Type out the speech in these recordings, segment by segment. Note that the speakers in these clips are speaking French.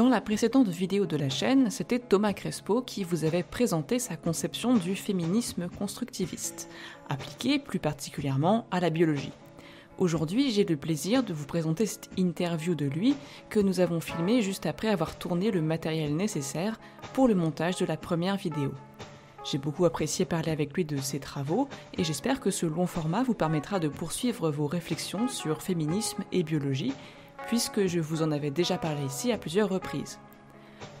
Dans la précédente vidéo de la chaîne, c'était Thomas Crespo qui vous avait présenté sa conception du féminisme constructiviste, appliqué plus particulièrement à la biologie. Aujourd'hui, j'ai le plaisir de vous présenter cette interview de lui que nous avons filmée juste après avoir tourné le matériel nécessaire pour le montage de la première vidéo. J'ai beaucoup apprécié parler avec lui de ses travaux et j'espère que ce long format vous permettra de poursuivre vos réflexions sur féminisme et biologie, puisque je vous en avais déjà parlé ici à plusieurs reprises.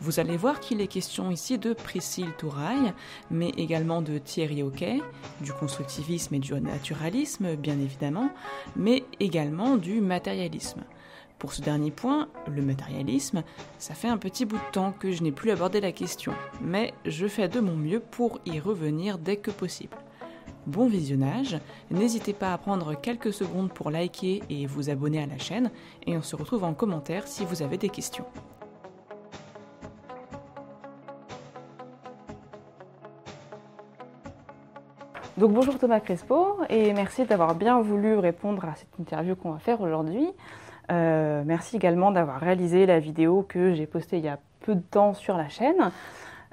Vous allez voir qu'il est question ici de Priscille Touraille, mais également de Thierry Hockey, du constructivisme et du naturalisme, bien évidemment, mais également du matérialisme. Pour ce dernier point, le matérialisme, ça fait un petit bout de temps que je n'ai plus abordé la question, mais je fais de mon mieux pour y revenir dès que possible. Bon visionnage, n'hésitez pas à prendre quelques secondes pour liker et vous abonner à la chaîne, et on se retrouve en commentaire si vous avez des questions. Donc bonjour Thomas Crespo et merci d'avoir bien voulu répondre à cette interview qu'on va faire aujourd'hui. Euh, merci également d'avoir réalisé la vidéo que j'ai postée il y a peu de temps sur la chaîne.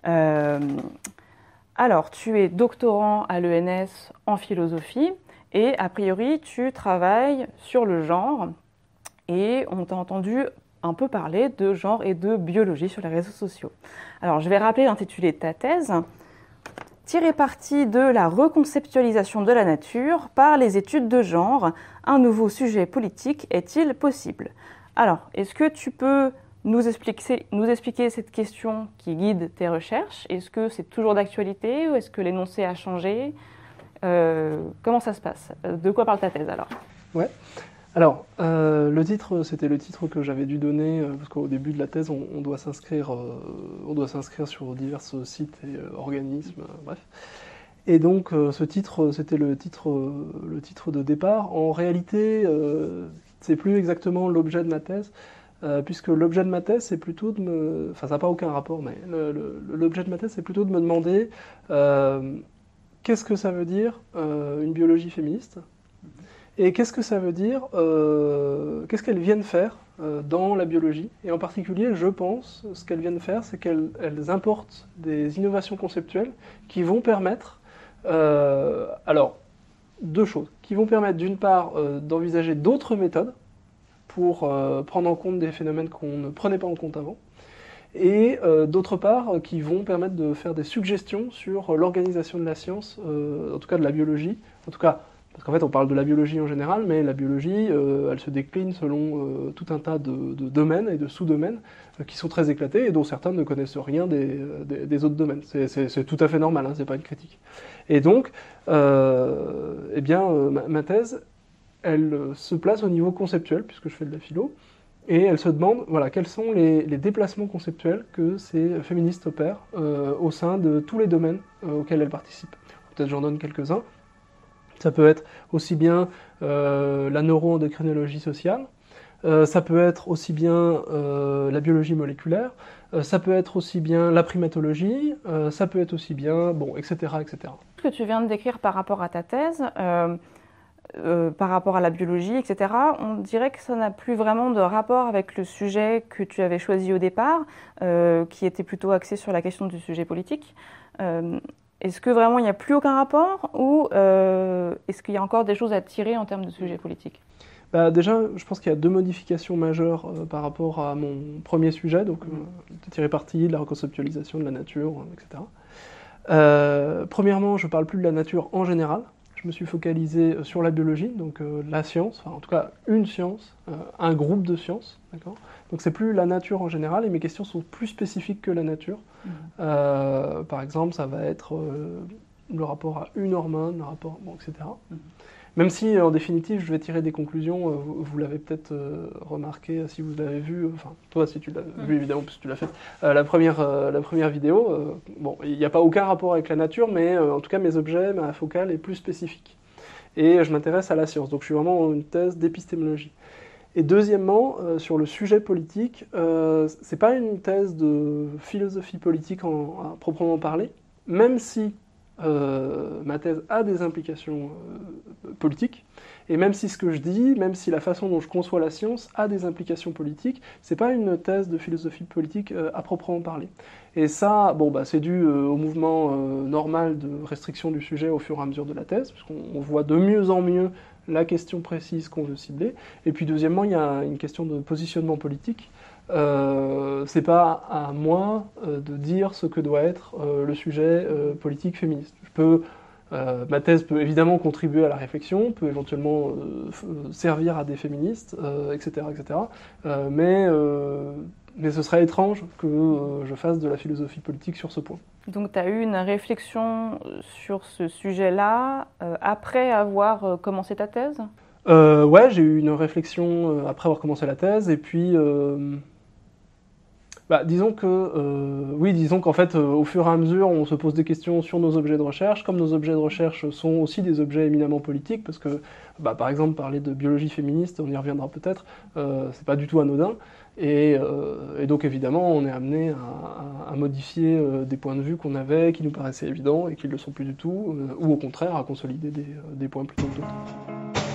Euh, alors, tu es doctorant à l'ENS en philosophie et a priori tu travailles sur le genre. Et on t'a entendu un peu parler de genre et de biologie sur les réseaux sociaux. Alors, je vais rappeler l'intitulé de ta thèse. Tirer parti de la reconceptualisation de la nature par les études de genre, un nouveau sujet politique est-il possible? Alors, est-ce que tu peux nous expliquer, cette question qui guide tes recherches Est-ce que c'est toujours d'actualité ou est-ce que l'énoncé a changé? Euh, Comment ça se passe? De quoi parle ta thèse alors? Ouais. Alors, euh, le titre, c'était le titre que j'avais dû donner, euh, parce qu'au début de la thèse, on, doit s'inscrire, on doit s'inscrire sur divers sites et organismes, bref. Et donc, ce titre, c'était le titre, le titre de départ. En réalité, c'est plus exactement l'objet de ma thèse, puisque l'objet de ma thèse, c'est plutôt de me, enfin, ça n'a pas aucun rapport, mais l'objet de ma thèse, c'est plutôt de me demander qu'est-ce que ça veut dire une biologie féministe? Et qu'est-ce que ça veut dire euh, Qu'est-ce qu'elles viennent faire euh, dans la biologie? Et en particulier, je pense, ce qu'elles viennent faire, c'est qu'elles importent des innovations conceptuelles qui vont permettre, euh, alors, deux choses, qui vont permettre d'une part d'envisager d'autres méthodes pour prendre en compte des phénomènes qu'on ne prenait pas en compte avant, et d'autre part qui vont permettre de faire des suggestions sur l'organisation de la science, en tout cas de la biologie, en tout cas parce qu'en fait, on parle de la biologie en général, mais la biologie, euh, elle se décline selon euh, tout un tas de, domaines et de sous-domaines euh, qui sont très éclatés et dont certains ne connaissent rien des, autres domaines. C'est tout à fait normal, hein, c'est pas une critique. Et donc, eh bien, ma, thèse, elle se place au niveau conceptuel, puisque je fais de la philo, et elle se demande, voilà, quels sont les, déplacements conceptuels que ces féministes opèrent au sein de tous les domaines auxquels elles participent. Peut-être j'en donne quelques-uns. Ça peut être aussi bien euh, la neuroendocrinologie sociale, euh, ça peut être aussi bien euh, la biologie moléculaire, ça peut être aussi bien la primatologie, ça peut être aussi bien, bon, etc., etc. Ce que tu viens de décrire par rapport à ta thèse, par rapport à la biologie, etc., on dirait que ça n'a plus vraiment de rapport avec le sujet que tu avais choisi au départ, qui était plutôt axé sur la question du sujet politique. Est-ce que vraiment il n'y a plus aucun rapport ou euh, est-ce qu'il y a encore des choses à tirer en termes de sujets politiques bah déjà, je pense qu'il y a deux modifications majeures euh, par rapport à mon premier sujet, donc euh, de tirer parti de la reconceptualisation de la nature, etc. premièrement, je ne parle plus de la nature en général, je me suis focalisé sur la biologie, donc la science, enfin en tout cas une science, un groupe de sciences, d'accord donc c'est plus la nature en général, et mes questions sont plus spécifiques que la nature. Mmh. Euh, par exemple, ça va être euh, le rapport à une hormone, le rapport, bon, etc. Mmh. Même si, en définitive, je vais tirer des conclusions, euh, vous, l'avez peut-être remarqué si vous l'avez vu, enfin, toi si tu l'as mmh. vu évidemment, puisque tu l'as fait, la, première, la première vidéo, bon, il n'y a pas aucun rapport avec la nature, mais en tout cas, mes objets, ma focale est plus spécifique. Et je m'intéresse à la science, donc je suis vraiment en une thèse d'épistémologie. Et deuxièmement, euh, sur le sujet politique, euh, ce n'est pas une thèse de philosophie politique en, à proprement parler, même si ma thèse a des implications politiques, et même si ce que je dis, même si la façon dont je conçois la science a des implications politiques, c'est pas une thèse de philosophie politique à proprement parler. Et ça, bon, bah, c'est dû au mouvement normal de restriction du sujet au fur et à mesure de la thèse, puisqu'on voit de mieux en mieux la question précise qu'on veut cibler. Et puis deuxièmement, il y a une question de positionnement politique. Euh, c'est pas à moi euh, de dire ce que doit être euh, le sujet politique féministe. Je peux, ma thèse peut évidemment contribuer à la réflexion, peut éventuellement servir à des féministes, etc., etc. mais mais ce serait étrange que je fasse de la philosophie politique sur ce point. Donc tu as eu une réflexion sur ce sujet-là après avoir commencé ta thèse? Euh, Ouais, j'ai eu une réflexion après avoir commencé la thèse, et puis bah, disons que, euh, oui, disons qu'en fait, euh, au fur et à mesure, on se pose des questions sur nos objets de recherche. Comme nos objets de recherche sont aussi des objets éminemment politiques, parce que, bah, par exemple, parler de biologie féministe, on y reviendra peut-être, euh, c'est pas du tout anodin. Et, donc, évidemment, on est amené à, modifier des points de vue qu'on avait, qui nous paraissaient évidents et qui ne le sont plus du tout, ou au contraire, à consolider des, des points plutôt que d'autres.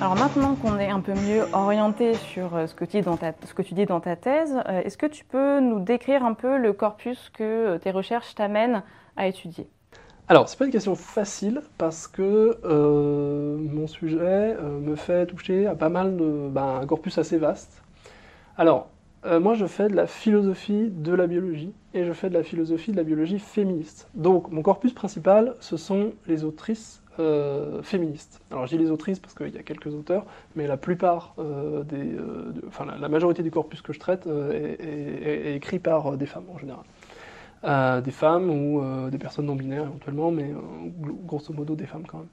Alors maintenant qu'on est un peu mieux orienté sur euh, ce que tu dis dans ta, dans ta thèse, euh, est-ce que tu peux nous décrire un peu le corpus que euh, tes recherches t'amènent à étudier? Alors, c'est pas une question facile parce que mon sujet me fait toucher à pas mal de. Ben, un corpus assez vaste. Alors, moi je fais de la philosophie de la biologie et je fais de la philosophie de la biologie féministe. Donc, mon corpus principal, ce sont les autrices euh, féministes. Alors dis les autrices parce qu'il y a quelques auteurs, mais la plupart euh, des, euh, enfin la, majorité du corpus que je traite est, est, écrit par des femmes en général, des femmes ou des personnes non binaires éventuellement, mais grosso modo des femmes quand même.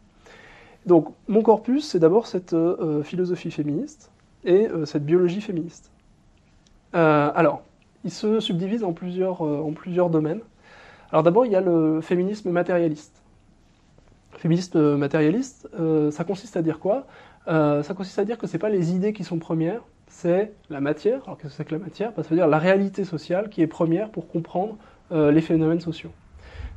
Donc mon corpus, c'est d'abord cette philosophie féministe et cette biologie féministe. alors, il se subdivise en plusieurs, en plusieurs domaines. Alors d'abord, il y a le féminisme matérialiste féministe euh, matérialiste, euh, ça consiste à dire quoi? Euh, Ça consiste à dire que ce n'est pas les idées qui sont premières, c'est la matière. Alors qu'est-ce que c'est que la matière? Bah, Ça veut dire la réalité sociale qui est première pour comprendre les phénomènes sociaux.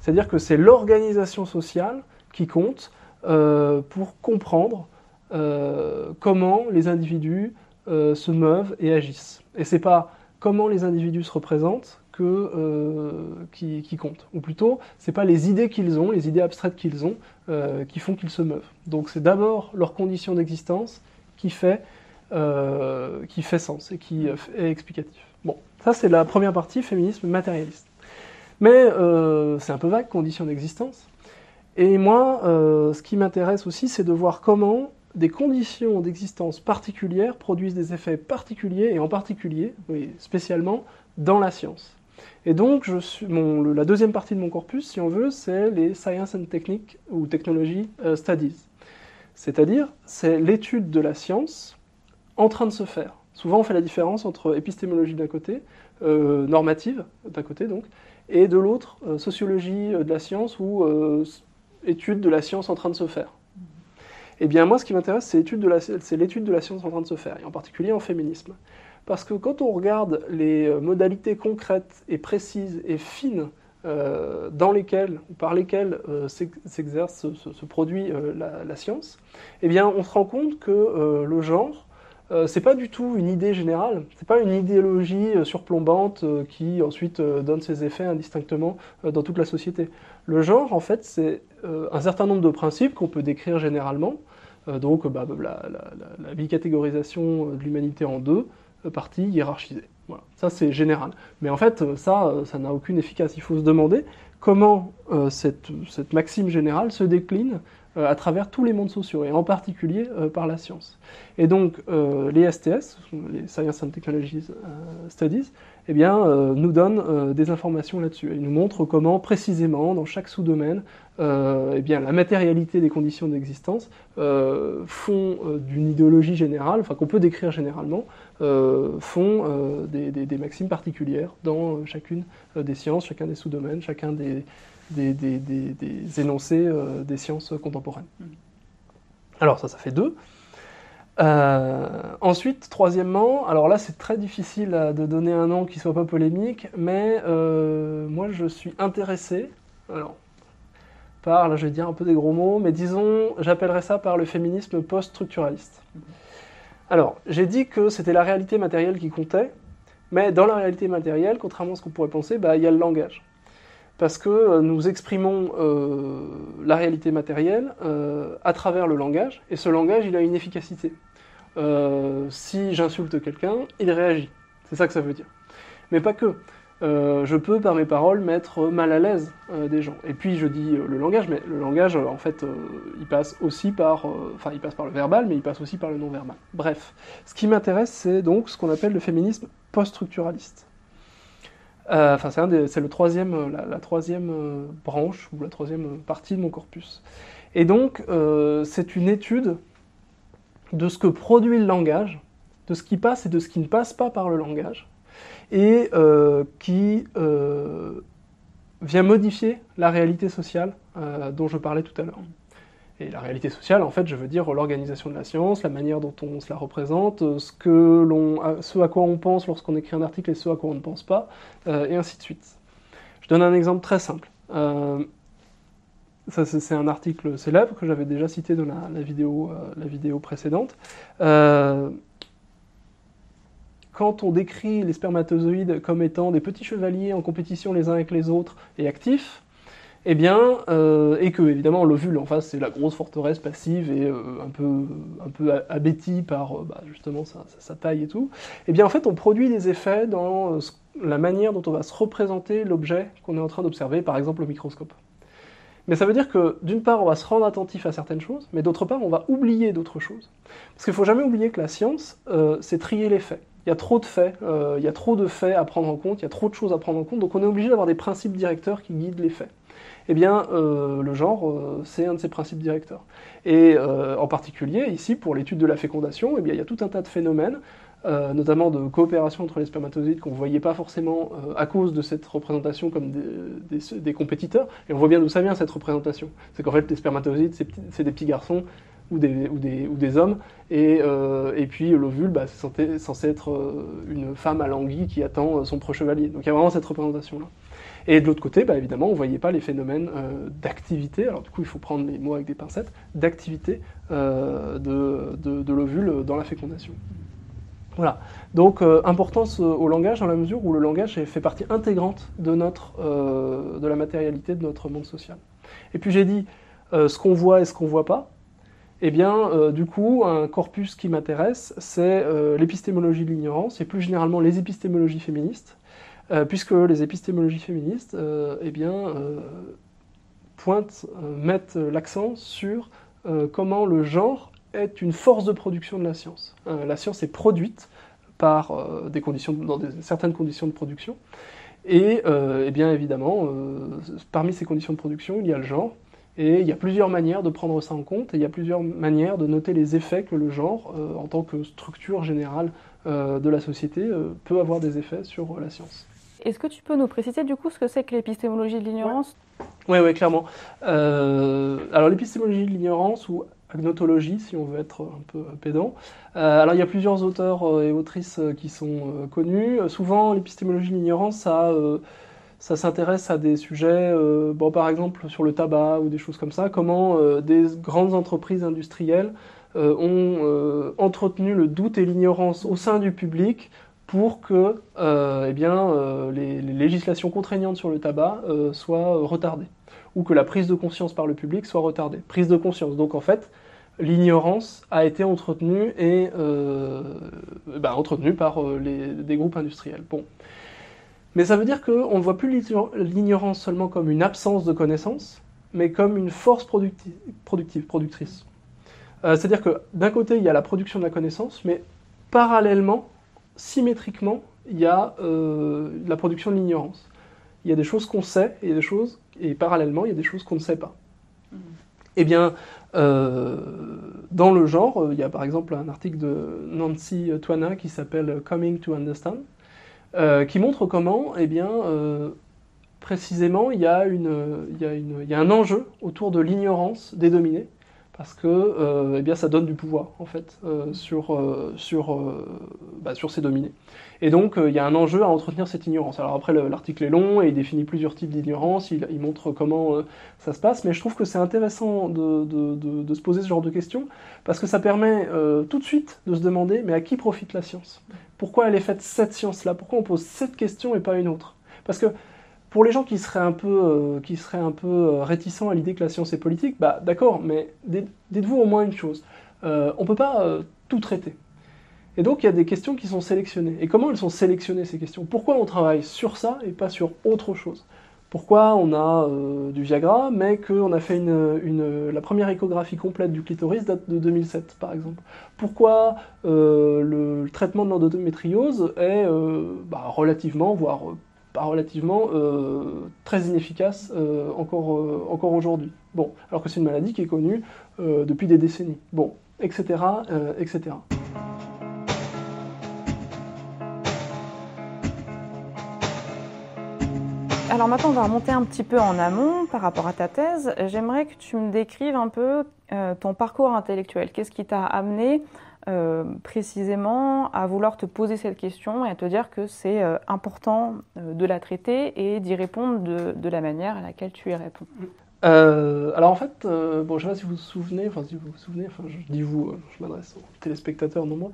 C'est-à-dire que c'est l'organisation sociale qui compte pour comprendre comment les individus se meuvent et agissent. Et c'est pas comment les individus se représentent que, qui, qui, comptent. Ou plutôt, ce n'est pas les idées qu'ils ont, les idées abstraites qu'ils ont, euh, qui font qu'ils se meuvent. Donc c'est d'abord leur condition d'existence qui fait, euh, sens et qui est explicatif. Bon, ça c'est la première partie, féminisme matérialiste. Mais euh, c'est un peu vague, condition d'existence. Et moi, euh, ce qui m'intéresse aussi, c'est de voir comment des conditions d'existence particulières produisent des effets particuliers, et en particulier, oui, spécialement, dans la science. Et donc, la deuxième partie de mon corpus, si on veut, c'est les Science and Technique ou Technology uh, Studies. C'est-à-dire, c'est l'étude de la science en train de se faire. Souvent, on fait la différence entre épistémologie d'un côté, euh, normative d'un côté donc, et de l'autre, euh, sociologie de la science ou euh, étude de la science en train de se faire. Eh bien, moi, ce qui m'intéresse, c'est l'étude de la science en train de se faire, et en particulier en féminisme. Parce que quand on regarde les euh, modalités concrètes et précises et fines euh, dans lesquelles, ou par lesquelles euh, s'exerce, se, produit la, science, eh bien, on se rend compte que le genre, c'est pas du tout une idée générale, c'est pas une idéologie surplombante qui ensuite donne ses effets indistinctement dans toute la société. Le genre, en fait, c'est un certain nombre de principes qu'on peut décrire généralement, donc bah, la, bicatégorisation de l'humanité en deux, partie hiérarchisée. Voilà. Ça, c'est général. Mais en fait, ça, ça n'a aucune efficace. Il faut se demander comment euh, cette, cette, maxime générale se décline euh, à travers tous les mondes sociaux, et en particulier euh, par la science. Et donc, les STS, les Science and Technologies Studies, eh bien, nous donnent des informations là-dessus. Ils nous montrent comment, précisément, dans chaque sous-domaine, eh bien, la matérialité des conditions d'existence font d'une idéologie générale, enfin qu'on peut décrire généralement, euh, font euh, des, des, des, maximes particulières dans euh, chacune des sciences, chacun des sous-domaines, chacun des, des énoncés des sciences contemporaines. Mmh. Alors ça, ça fait deux. Ensuite, troisièmement, alors là c'est très difficile de donner un nom qui soit pas polémique, mais moi je suis intéressé, par, là je vais dire un peu des gros mots, mais disons, j'appellerais ça par le féminisme post-structuraliste. Alors, j'ai dit que c'était la réalité matérielle qui comptait, mais dans la réalité matérielle, contrairement à ce qu'on pourrait penser, bah, il y a le langage. Parce que euh, nous exprimons euh, la réalité matérielle euh, à travers le langage, et ce langage, il a une efficacité. Si j'insulte quelqu'un, il réagit. C'est ça que ça veut dire. Mais pas que. Euh, je peux par mes paroles mettre mal à l'aise euh, des gens. Et puis je dis euh, le langage, mais le langage, en fait, il passe aussi par, enfin, il passe par le verbal, mais il passe aussi par le non-verbal. Bref, ce qui m'intéresse, c'est donc ce qu'on appelle le féminisme post-structuraliste. Enfin, c'est la, la troisième branche ou la troisième partie de mon corpus. Et donc, c'est une étude de ce que produit le langage, de ce qui passe et de ce qui ne passe pas par le langage et euh, qui euh, vient modifier la réalité sociale euh, dont je parlais tout à l'heure. Et la réalité sociale, en fait, je veux dire l'organisation de la science, la manière dont on se la représente, ce, à quoi on pense lorsqu'on écrit un article et ce à quoi on ne pense pas, et ainsi de suite. Je donne un exemple très simple. C'est un article célèbre que j'avais déjà cité dans la, vidéo, la vidéo précédente quand on décrit les spermatozoïdes comme étant des petits chevaliers en compétition les uns avec les autres et actifs, eh bien, euh, et que évidemment l'ovule en face c'est la grosse forteresse passive et euh, un peu, un abétie par euh, bah, justement sa, taille et tout, eh bien en fait on produit des effets dans la manière dont on va se représenter l'objet qu'on est en train d'observer, par exemple au microscope. Mais ça veut dire que d'une part on va se rendre attentif à certaines choses, mais d'autre part on va oublier d'autres choses. Parce qu'il ne faut jamais oublier que la science, c'est trier les faits il y a trop de faits, euh, il y a trop de faits à prendre en compte, il y a trop de choses à prendre en compte, donc on est obligé d'avoir des principes directeurs qui guident les faits. Eh bien, euh, le genre, euh, c'est un de ces principes directeurs. Et en particulier, ici, pour l'étude de la fécondation, eh bien, il y a tout un tas de phénomènes, notamment de coopération entre les spermatozoïdes qu'on ne voyait pas forcément à cause de cette représentation comme des, compétiteurs. Et on voit bien d'où ça vient cette représentation. C'est qu'en fait, les spermatozoïdes, c'est des petits garçons ou des, hommes. Et, euh, et puis l'ovule, bah, c'est censé, être euh, une femme alanguie qui attend euh, son proche chevalier. Donc il y a vraiment cette représentation-là. Et de l'autre côté, bah, évidemment, on ne voyait pas les phénomènes d'activité, alors du coup il faut prendre les mots avec des pincettes, d'activité de l'ovule dans la fécondation. Voilà. Donc, importance au langage dans la mesure où le langage fait partie intégrante de, notre, de la matérialité de notre monde social. Et puis j'ai dit ce qu'on voit et ce qu'on voit pas. Eh bien, euh, du coup, un corpus qui m'intéresse, c'est euh, l'épistémologie de l'ignorance, et plus généralement les épistémologies féministes, euh, puisque les épistémologies féministes, eh bien, pointent, mettent l'accent sur comment le genre est une force de production de la science. la science est produite par des conditions, dans certaines conditions de production, et eh bien évidemment, parmi ces conditions de production, il y a le genre, et il y a plusieurs manières de prendre ça en compte, et il y a plusieurs manières de noter les effets que le genre, euh, en tant que structure générale euh, de la société, euh, peut avoir des effets sur la science. Est-ce que tu peux nous préciser du coup ce que c'est que l'épistémologie de l'ignorance? Oui, oui, clairement. alors l'épistémologie de l'ignorance, ou agnotologie si on veut être un peu pédant. alors il y a plusieurs auteurs et autrices qui sont connus. souvent l'épistémologie de l'ignorance, ça ça s'intéresse à des sujets, euh, bon, par exemple sur le tabac ou des choses comme ça, comment euh, des grandes entreprises industrielles euh, ont entretenu le doute et l'ignorance au sein du public pour que eh bien, les, législations contraignantes sur le tabac soient retardées, ou que la prise de conscience par le public soit retardée. Prise de conscience, donc en fait, l'ignorance a été entretenue, et, bah, entretenue par les, des groupes industriels. Bon. Mais ça veut dire qu'on ne voit plus l'ignorance seulement comme une absence de connaissance, mais comme une force productive, productrice. Euh, c'est-à-dire que d'un côté, il y a la production de la connaissance, mais parallèlement, symétriquement, il y a euh, la production de l'ignorance. Il y a des choses qu'on sait et des choses, et parallèlement, il y a des choses qu'on ne sait pas. Mmh. Eh bien, euh, dans le genre, il y a par exemple un article de Nancy Twana qui s'appelle Coming to Understand, euh, qui montre comment, eh bien, euh, précisément, il y, a une, il, y a une, il y, a un enjeu autour de l'ignorance des dominés. Parce que eh bien, ça donne du pouvoir en fait sur, sur, bah, sur ces dominés. Et donc il y a un enjeu à entretenir cette ignorance. Alors après l'article est long et il définit plusieurs types d'ignorance, il, montre comment ça se passe, mais je trouve que c'est intéressant de, de, de, se poser ce genre de questions parce que ça permet tout de suite de se demander mais à qui profite la science? Pourquoi elle est faite cette science-là? Pourquoi on pose cette question et pas une autre? Parce que pour les gens qui seraient un peu, euh, qui seraient un peu euh, réticents à l'idée que la science est politique, bah d'accord, mais dites-vous au moins une chose. Euh, on ne peut pas tout traiter. Et donc il y a des questions qui sont sélectionnées. Et comment elles sont sélectionnées ces questions? Pourquoi on travaille sur ça et pas sur autre chose? Pourquoi on a du Viagra, mais qu'on a fait la première échographie complète du clitoris date de 2007, par exemple? Pourquoi le, traitement de l'endométriose est bah, relativement, voire relativement euh, très inefficace euh, encore, euh, encore aujourd'hui. Bon, alors que c'est une maladie qui est connue depuis des décennies. Bon, etc., etc. Alors maintenant, on va remonter un petit peu en amont par rapport à ta thèse. J'aimerais que tu me décrives un peu ton parcours intellectuel. Qu'est-ce qui t'a amené euh, précisément à vouloir te poser cette question et à te dire que c'est euh, important euh, de la traiter et d'y répondre de, la manière à laquelle tu y réponds alors en fait, bon, je ne sais pas si vous vous souvenez, enfin si vous vous souvenez, enfin je dis vous, je m'adresse aux téléspectateurs, non moi.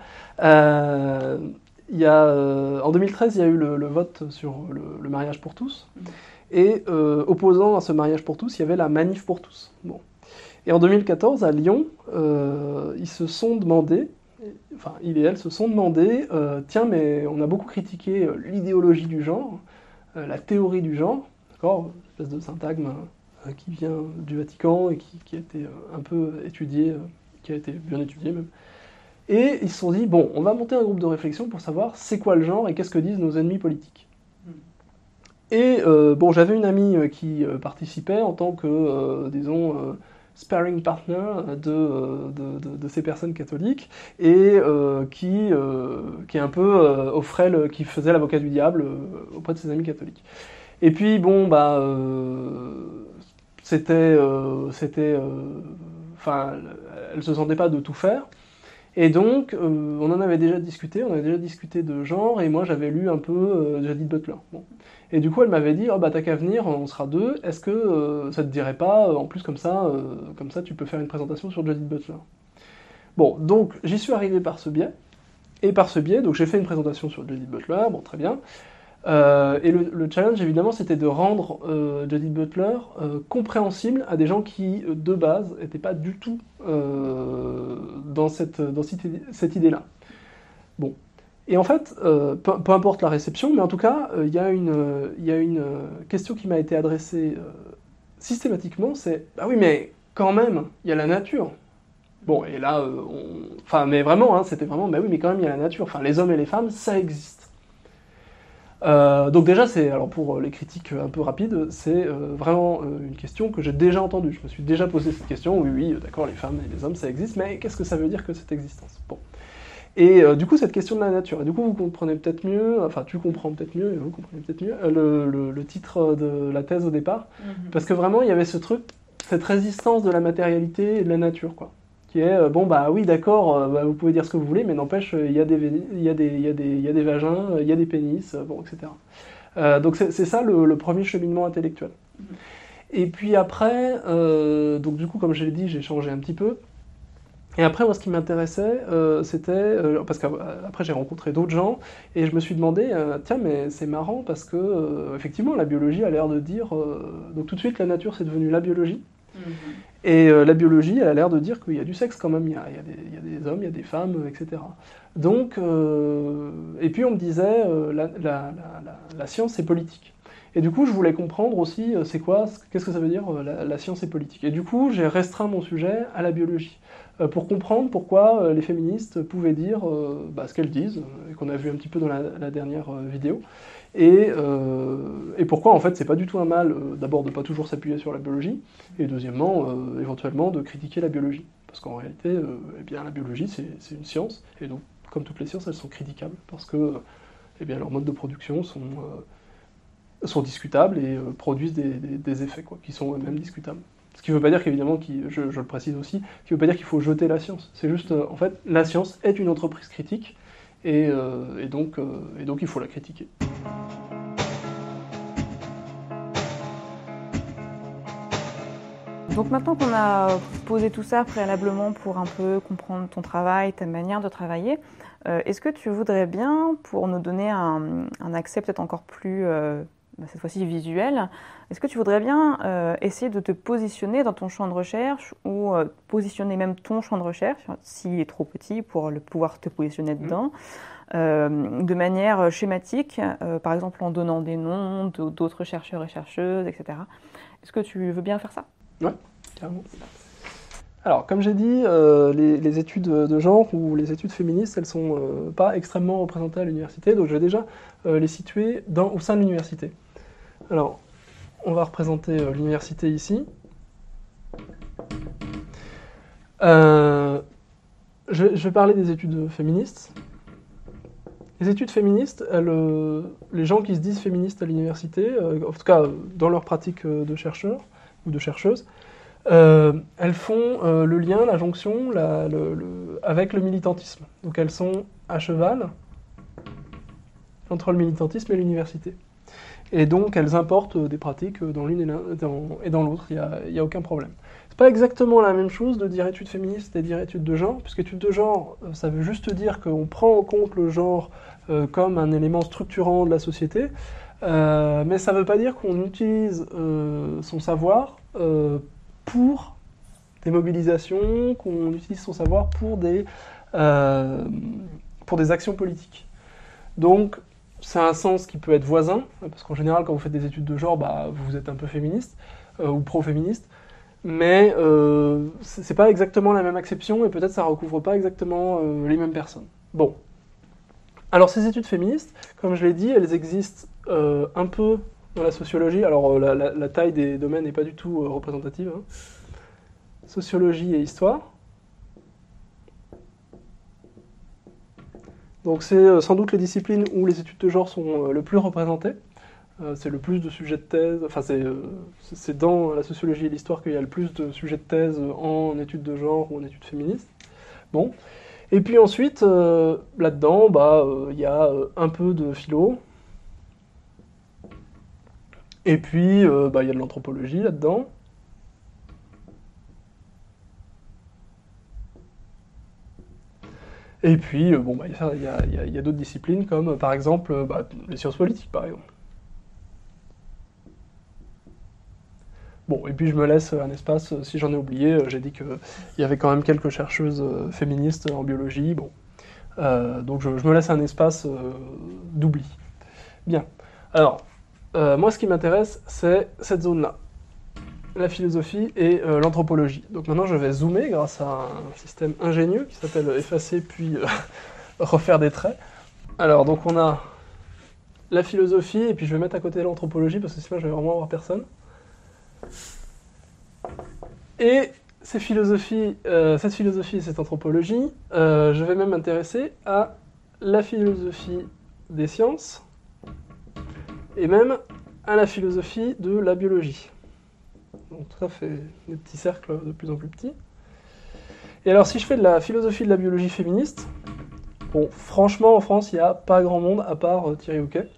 il y a, en 2013, il y a eu le, vote sur le, mariage pour tous. Et opposant à ce mariage pour tous, il y avait la manif pour tous. Bon. Et en 2014, à Lyon, ils se sont demandé enfin, il et elle se sont demandé, euh, tiens, mais on a beaucoup critiqué euh, l'idéologie du genre, euh, la théorie du genre, d'accord, une espèce de syntagme qui vient du Vatican et qui, a été un peu étudié, qui a été bien étudié même. Et ils se sont dit, bon, on va monter un groupe de réflexion pour savoir c'est quoi le genre et qu'est-ce que disent nos ennemis politiques. Hmm. Et bon, j'avais une amie qui participait en tant que, disons, sparring partner de, de, de, ces personnes catholiques et euh, qui, euh, qui un peu euh, offrait qui faisait l'avocat du diable auprès de ses amis catholiques. Et puis bon bah c'était c'était enfin elle se sentait pas de tout faire et donc on en avait déjà discuté, on avait déjà discuté de genre et moi j'avais lu un peu Judith Butler. Et du coup, elle m'avait dit, oh, bah t'as qu'à venir, on sera deux, est-ce que euh, ça te dirait pas, euh, en plus comme ça, euh, comme ça tu peux faire une présentation sur Judith Butler? Bon, donc j'y suis arrivé par ce biais, et par ce biais, donc j'ai fait une présentation sur Judith Butler, bon très bien, et le, challenge évidemment c'était de rendre Judith Butler compréhensible à des gens qui de base n'étaient pas du tout dans cette, dans cette idée-là. Bon, et en fait, euh, peu, importe la réception, mais en tout cas, euh, il y, a une, une question qui m'a été adressée euh, systématiquement, c'est « Ah oui, mais quand même, il y a la nature ». Bon, et là, enfin, mais vraiment, hein, c'était vraiment « Bah oui, mais quand même, il y a la nature. Enfin, les hommes et les femmes, ça existe ». donc déjà, c'est alors pour les critiques un peu rapides, c'est vraiment une question que j'ai déjà entendue. Je me suis déjà posé cette question. Oui, oui, d'accord, les femmes et les hommes, ça existe, mais qu'est-ce que ça veut dire que cette existence? Bon. Et euh, du coup, cette question de la nature, et du coup, vous comprenez peut-être mieux, enfin, tu comprends peut-être mieux, et vous comprenez peut-être mieux, euh, le, le, titre de la thèse au départ, mhm. parce que vraiment, il y avait ce truc, cette résistance de la matérialité et de la nature, quoi. Qui est, euh, bon, bah oui, d'accord, bah, vous pouvez dire ce que vous voulez, mais n'empêche, il y, a des, y a des, il, y a des, il y a des vagins, il y a des pénis, bon, etc. donc, c'est ça le, premier cheminement intellectuel. Mhm. Et puis après, donc du coup, comme je l'ai dit, j'ai changé un petit peu. Et après, moi, ce qui m'intéressait, euh, c'était. Euh, parce qu'après, j'ai rencontré d'autres gens, et je me suis demandé, euh, tiens, mais c'est marrant parce que, effectivement, la biologie a l'air de dire. donc, tout de suite, la nature, c'est devenu la biologie. Mm-hmm. Et la biologie, elle a l'air de dire qu'il y a du sexe quand même, il y a, il y a, des, hommes, il y a des femmes, etc. Donc. et puis, on me disait, la, la, la, la science, c'est politique. Et du coup, je voulais comprendre aussi, c'est quoi, qu'est-ce que ça veut dire la, science est politique. Et du coup, j'ai restreint mon sujet à la biologie. Euh, pour comprendre pourquoi euh, les féministes pouvaient dire euh, bah, ce qu'elles disent, qu'on a vu un petit peu dans la, dernière vidéo, et, pourquoi en fait c'est pas du tout un mal d'abord de pas toujours s'appuyer sur la biologie, et deuxièmement éventuellement de critiquer la biologie. Parce qu'en réalité, eh bien, la biologie c'est une science, et donc comme toutes les sciences elles sont critiquables, parce que eh bien, leurs modes de production sont, discutables et produisent des, effets qui sont eux-mêmes discutables. Ce qui ne veut pas dire qu'évidemment, je, le précise aussi, qui ne veut pas dire qu'il faut jeter la science. C'est juste, en fait, la science est une entreprise critique, et, et, donc, et donc il faut la critiquer. Donc maintenant qu'on a posé tout ça préalablement pour un peu comprendre ton travail, ta manière de travailler, euh, est-ce que tu voudrais bien, pour nous donner un, accès peut-être encore plus, euh, cette fois-ci visuel, est-ce que tu voudrais bien euh, essayer de te positionner dans ton champ de recherche ou positionner même ton champ de recherche, s'il est trop petit pour le pouvoir te positionner mmh. dedans, de manière schématique, par exemple en donnant des noms d'autres chercheurs et chercheuses, etc. Est-ce que tu veux bien faire ça? Carrément. Alors, comme j'ai dit, euh, les, études de genre ou les études féministes, elles sont euh, pas extrêmement représentées à l'université, donc je vais déjà euh, les situer dans, au sein de l'université. Alors, on va représenter l'université ici. Je, je, vais parler des études féministes. Les études féministes, les gens qui se disent féministes à l'université, en tout cas dans leur pratique de chercheurs, ou de chercheuses, euh, elles font euh, le lien, la jonction avec le militantisme. Donc elles sont à cheval entre le militantisme et l'université. Et donc elles importent des pratiques dans l'une et dans, l'autre, il n'y a, aucun problème. C'est pas exactement la même chose de dire études féministes et dire études de genre, puisque études de genre, euh, ça veut juste dire qu'on prend en compte le genre comme un élément structurant de la société, euh, mais ça ne veut pas dire qu'on utilise euh, son savoir euh, pour des mobilisations, qu'on utilise son savoir pour des, pour des actions politiques. Donc, c'est un sens qui peut être voisin, parce qu'en général, quand vous faites des études de genre, bah, vous êtes un peu féministe ou pro-féministe, mais euh, c'est pas exactement la même acception et peut-être ça recouvre pas exactement les mêmes personnes. Bon. Alors, ces études féministes, comme je l'ai dit, elles existent euh, un peu dans la sociologie. Alors euh, la, taille des domaines n'est pas du tout euh, représentative. Hein. Sociologie et histoire. Donc c'est sans doute les disciplines où les études de genre sont le plus représentées. c'est le plus de sujets de thèse, enfin c'est dans la sociologie et l'histoire qu'il y a le plus de sujets de thèse en études de genre ou en études féministes. Bon. Et puis ensuite, là-dedans, bah, il y a un peu de philo, et puis, euh, bah, il y a de l'anthropologie là-dedans. Et puis, euh, bon, bah, il y a, d'autres disciplines comme, par exemple, bah, les sciences politiques, par exemple. Bon, et puis je me laisse un espace, si j'en ai oublié, j'ai dit qu'il y avait quand même quelques chercheuses féministes en biologie, bon. donc je, me laisse un espace d'oubli. Bien. Alors, euh, moi, ce qui m'intéresse, c'est cette zone-là, la philosophie et euh, l'anthropologie. Donc maintenant, je vais zoomer grâce à un système ingénieux qui s'appelle effacer puis euh, refaire des traits. Alors, donc on a la philosophie, et puis je vais mettre à côté l'anthropologie, parce que sinon je vais vraiment avoir personne. Et ces philosophies, cette philosophie et cette anthropologie, je vais même m'intéresser à la philosophie des sciences, et même à la philosophie de la biologie. Donc ça fait des petits cercles de plus en plus petits. Et alors si je fais de la philosophie de la biologie féministe, bon, franchement en France, il n'y a pas grand monde à part euh, Thierry Houquet.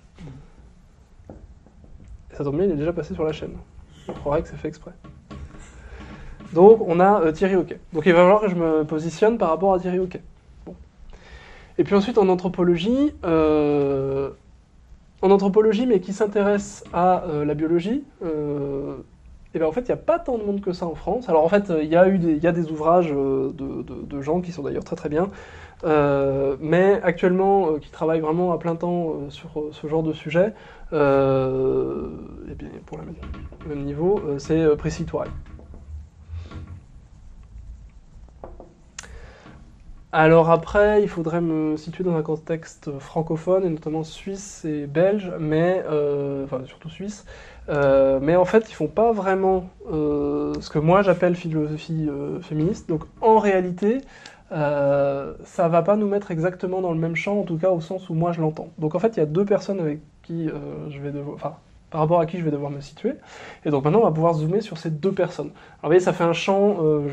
Et ça tombe bien, il est déjà passé sur la chaîne. Je croirais que c'est fait exprès. Donc on a euh, Thierry Houquet. Donc il va falloir que je me positionne par rapport à Thierry Houquet. Et puis ensuite en anthropologie, euh, en anthropologie, mais qui s'intéresse à la biologie, et bien en fait, il n'y a pas tant de monde que ça en France. Alors en fait, il y a eu des, y a des ouvrages euh, de, gens qui sont d'ailleurs très très bien, mais actuellement, qui travaillent vraiment à plein temps sur ce genre de sujet, et bien pour le même, niveau, c'est Précis Alors après, il faudrait me situer dans un contexte francophone, et notamment suisse et belge, mais euh, enfin surtout suisse. Euh, mais en fait, ils font pas vraiment euh, ce que moi j'appelle philosophie féministe. Donc en réalité, ça va pas nous mettre exactement dans le même champ, en tout cas au sens où moi je l'entends. Donc en fait, il y a deux personnes avec qui je vais devoir, enfin par rapport à qui je vais devoir me situer. Et donc maintenant, on va pouvoir zoomer sur ces deux personnes. Alors vous voyez, ça fait un champ, euh,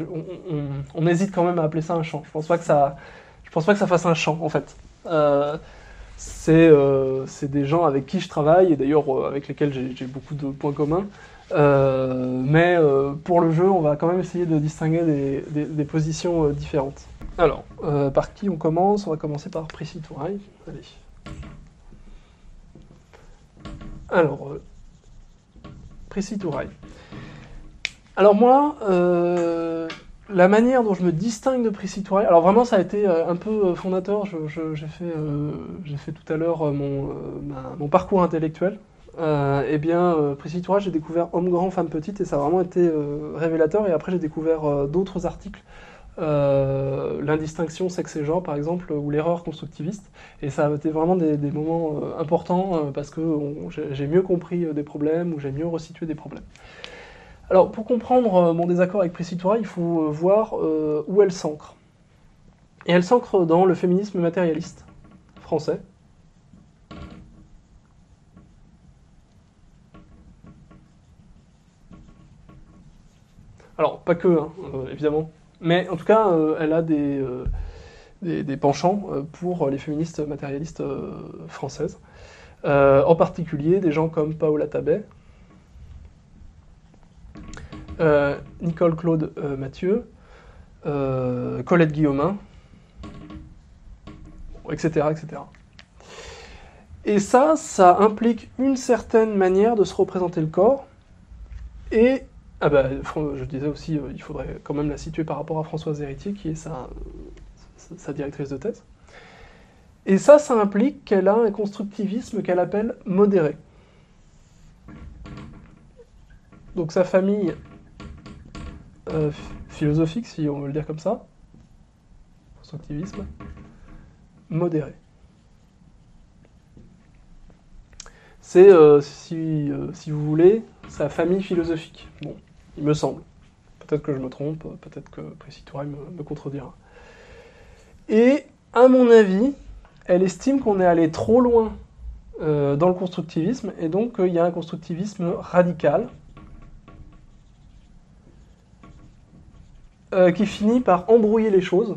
on, hésite quand même à appeler ça un champ. Je pense pas que ça, je pense pas que ça fasse un champ, en fait. Euh, euh, c'est des gens avec qui je travaille, et d'ailleurs avec lesquels j'ai beaucoup de points communs. mais pour le jeu, on va quand même essayer de distinguer des, positions différentes. Alors, par qui on commence? On va commencer par Prissy Touraille. Allez. Alors, euh. Alors moi, euh, la manière dont je me distingue de Précis alors vraiment ça a été euh, un peu fondateur, j'ai fait, tout à l'heure mon, parcours intellectuel. eh bien, Précis j'ai découvert Homme grand, femme petite, et ça a vraiment été révélateur, et après j'ai découvert d'autres articles euh, l'indistinction sexe et genre, par exemple, ou l'erreur constructiviste. Et ça a été vraiment des, moments euh, importants euh, parce que j'ai mieux compris des problèmes ou j'ai mieux resitué des problèmes. Alors, pour comprendre mon désaccord avec Précitoire, il faut voir où elle s'ancre. Et elle s'ancre dans le féminisme matérialiste français. Alors, pas que, hein, évidemment. Mais en tout cas, euh, elle a des, euh, des, penchants euh, pour les féministes matérialistes françaises. en particulier des gens comme Paola Tabet, Nicole Claude Mathieu, Colette Guillaumin, etc., etc. Et ça, ça implique une certaine manière de se représenter le corps et ah bah, je disais aussi, euh, il faudrait quand même la situer par rapport à Françoise Héritier, qui est sa, directrice de thèse. Et ça, ça implique qu'elle a un constructivisme qu'elle appelle modéré. Donc sa famille euh, philosophique, si on veut le dire comme ça, constructivisme, modéré. C'est, euh, si, si, vous voulez, sa famille philosophique. Bon, il me semble. Peut-être que je me trompe, peut-être que Précis me, contredira. Et, à mon avis, elle estime qu'on est allé trop loin euh, dans le constructivisme, et donc il y a un constructivisme radical, euh, qui finit par embrouiller les choses,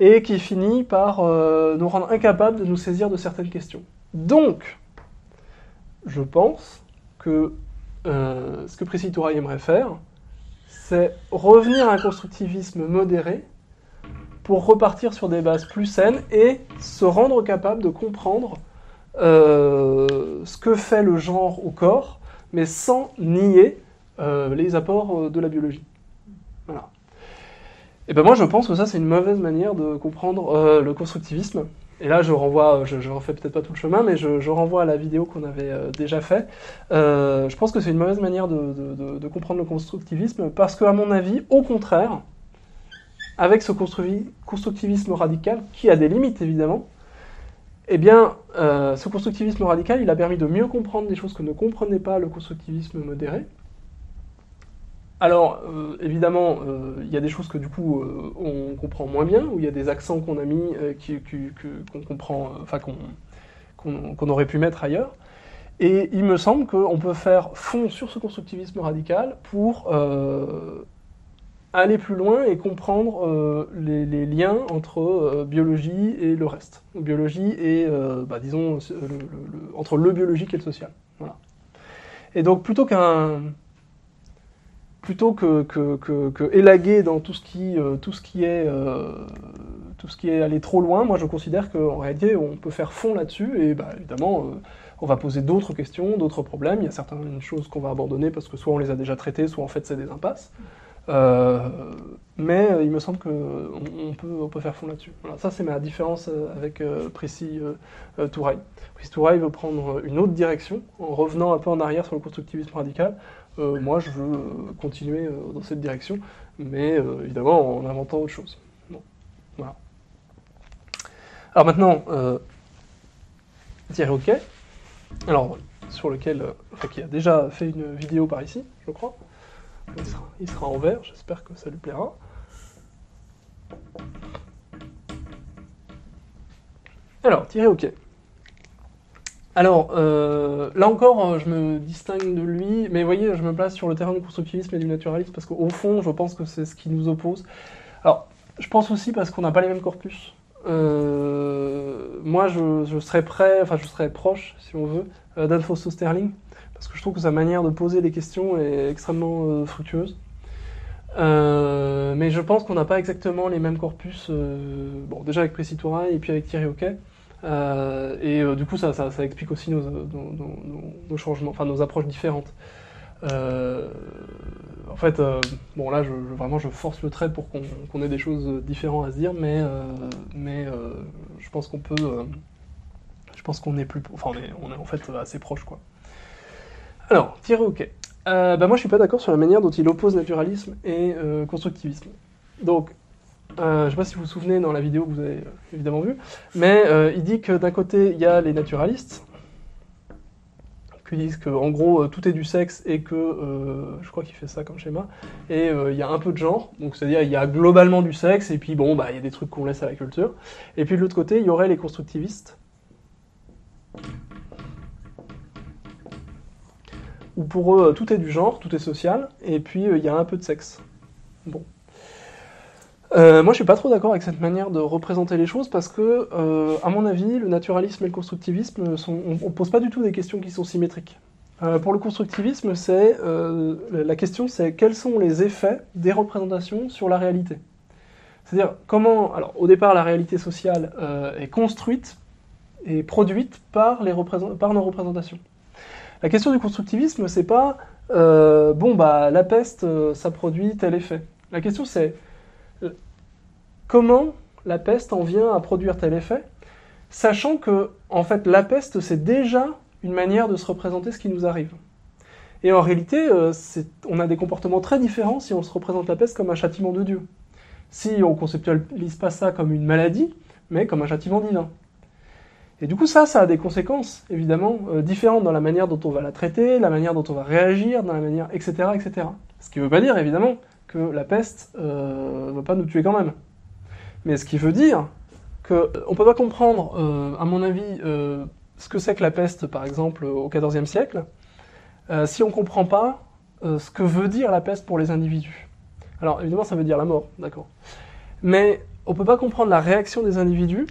et qui finit par euh, nous rendre incapables de nous saisir de certaines questions. Donc, je pense que euh, ce que Précis aimerait faire, c'est revenir à un constructivisme modéré pour repartir sur des bases plus saines et se rendre capable de comprendre euh, ce que fait le genre au corps, mais sans nier euh, les apports de la biologie. Et ben moi je pense que ça c'est une mauvaise manière de comprendre le constructivisme. Et là, je renvoie, je, je refais peut-être pas tout le chemin, mais je, renvoie à la vidéo qu'on avait euh, déjà fait. Euh, je pense que c'est une mauvaise manière de, comprendre le constructivisme, parce qu'à mon avis, au contraire, avec ce constructivisme radical, qui a des limites évidemment, eh bien, euh, ce constructivisme radical, il a permis de mieux comprendre des choses que ne comprenait pas le constructivisme modéré, alors, euh, évidemment, euh, il y a des choses que du coup euh, on comprend moins bien, où il y a des accents qu'on a mis, qu'on comprend, enfin qu'on aurait pu mettre ailleurs. Et il me semble qu'on peut faire fond sur ce constructivisme radical pour aller plus loin et comprendre les, liens entre biologie et le reste. Biologie et, bah, disons, entre le biologique et le social. Et donc, plutôt qu'un plutôt que, élaguer dans tout ce qui, euh, est euh, allé trop loin, moi je considère qu'en réalité on peut faire fond là-dessus et bah, évidemment euh, on va poser d'autres questions, d'autres problèmes. Il y a certaines choses qu'on va abandonner parce que soit on les a déjà traitées, soit en fait c'est des impasses. mais il me semble qu'on on peut, on peut faire fond là-dessus. Voilà, ça c'est ma différence avec Précis Touraille. Précis Touraille veut prendre une autre direction en revenant un peu en arrière sur le constructivisme radical. Euh, moi je veux euh, continuer euh, dans cette direction, mais évidemment en inventant autre chose. Alors maintenant, Thierry OK, alors sur lequel, enfin, qui a déjà fait une vidéo par ici, je crois. Il sera, en vert, j'espère que ça lui plaira. Alors, Thierry OK. Alors, euh, là encore, euh, je me distingue de lui, mais vous voyez, je me place sur le terrain du constructivisme et du naturalisme, parce qu'au fond, je pense que c'est ce qui nous oppose. Alors, je pense aussi parce qu'on n'a pas les mêmes corpus. Euh, moi, je, serais prêt, enfin, je serais proche, si on veut, d'Anne Sterling, parce que je trouve que sa manière de poser les questions est extrêmement fructueuse. mais je pense qu'on n'a pas exactement les mêmes corpus, bon, déjà avec Précy et puis avec Thierry Hockey. Euh, et euh, du coup, ça, explique aussi nos, changements, enfin nos approches différentes. Euh, en fait, bon là, je, vraiment, je force le trait pour qu'on ait des choses différentes à se dire, mais, je pense qu'on peut, je pense qu'on est plus, enfin, on est, en fait assez proche, quoi. Alors, Thierry ok. bah moi, je suis pas d'accord sur la manière dont il oppose naturalisme et constructivisme. Donc, euh, je ne sais pas si vous vous souvenez dans la vidéo que vous avez euh, évidemment vue, mais euh, il dit que d'un côté, il y a les naturalistes, qui disent qu'en gros, tout est du sexe et que, je crois qu'il fait ça comme schéma, et il y a un peu de genre, donc c'est-à-dire il y a globalement du sexe, et puis bon, bah, il y a des trucs qu'on laisse à la culture. Et puis de l'autre côté, il y aurait les constructivistes, où pour eux, tout est du genre, tout est social, et puis il y a un peu de sexe. Bon. Euh, moi, je suis pas trop d'accord avec cette manière de représenter les choses parce que, euh, à mon avis, le naturalisme et le constructivisme, on, pose pas du tout des questions qui sont symétriques. Euh, pour le constructivisme, c'est la question, c'est quels sont les effets des représentations sur la réalité? C'est-à-dire comment, alors au départ, la réalité sociale est construite et produite par, par nos représentations. La question du constructivisme, c'est pas bon bah la peste, ça produit tel effet. La question c'est comment la peste en vient à produire tel effet, sachant que, en fait, la peste, c'est déjà une manière de se représenter ce qui nous arrive. Et en réalité, euh, on a des comportements très différents si on se représente la peste comme un châtiment de Dieu. Si on ne conceptualise pas ça comme une maladie, mais comme un châtiment divin. Et du coup, ça, ça a des conséquences, évidemment, euh, différentes dans la manière dont on va la traiter, la manière dont on va réagir, dans la manière, etc., etc. Ce qui ne veut pas dire, évidemment, que la peste ne euh, va pas nous tuer quand même. Mais ce qui veut dire qu'on euh, ne peut pas comprendre, euh, à mon avis, euh, ce que c'est que la peste, par exemple, au XIVe siècle, si on ne comprend pas ce que veut dire la peste pour les individus. Alors, évidemment, ça veut dire la mort, d'accord. Mais on ne peut pas comprendre la réaction des individus,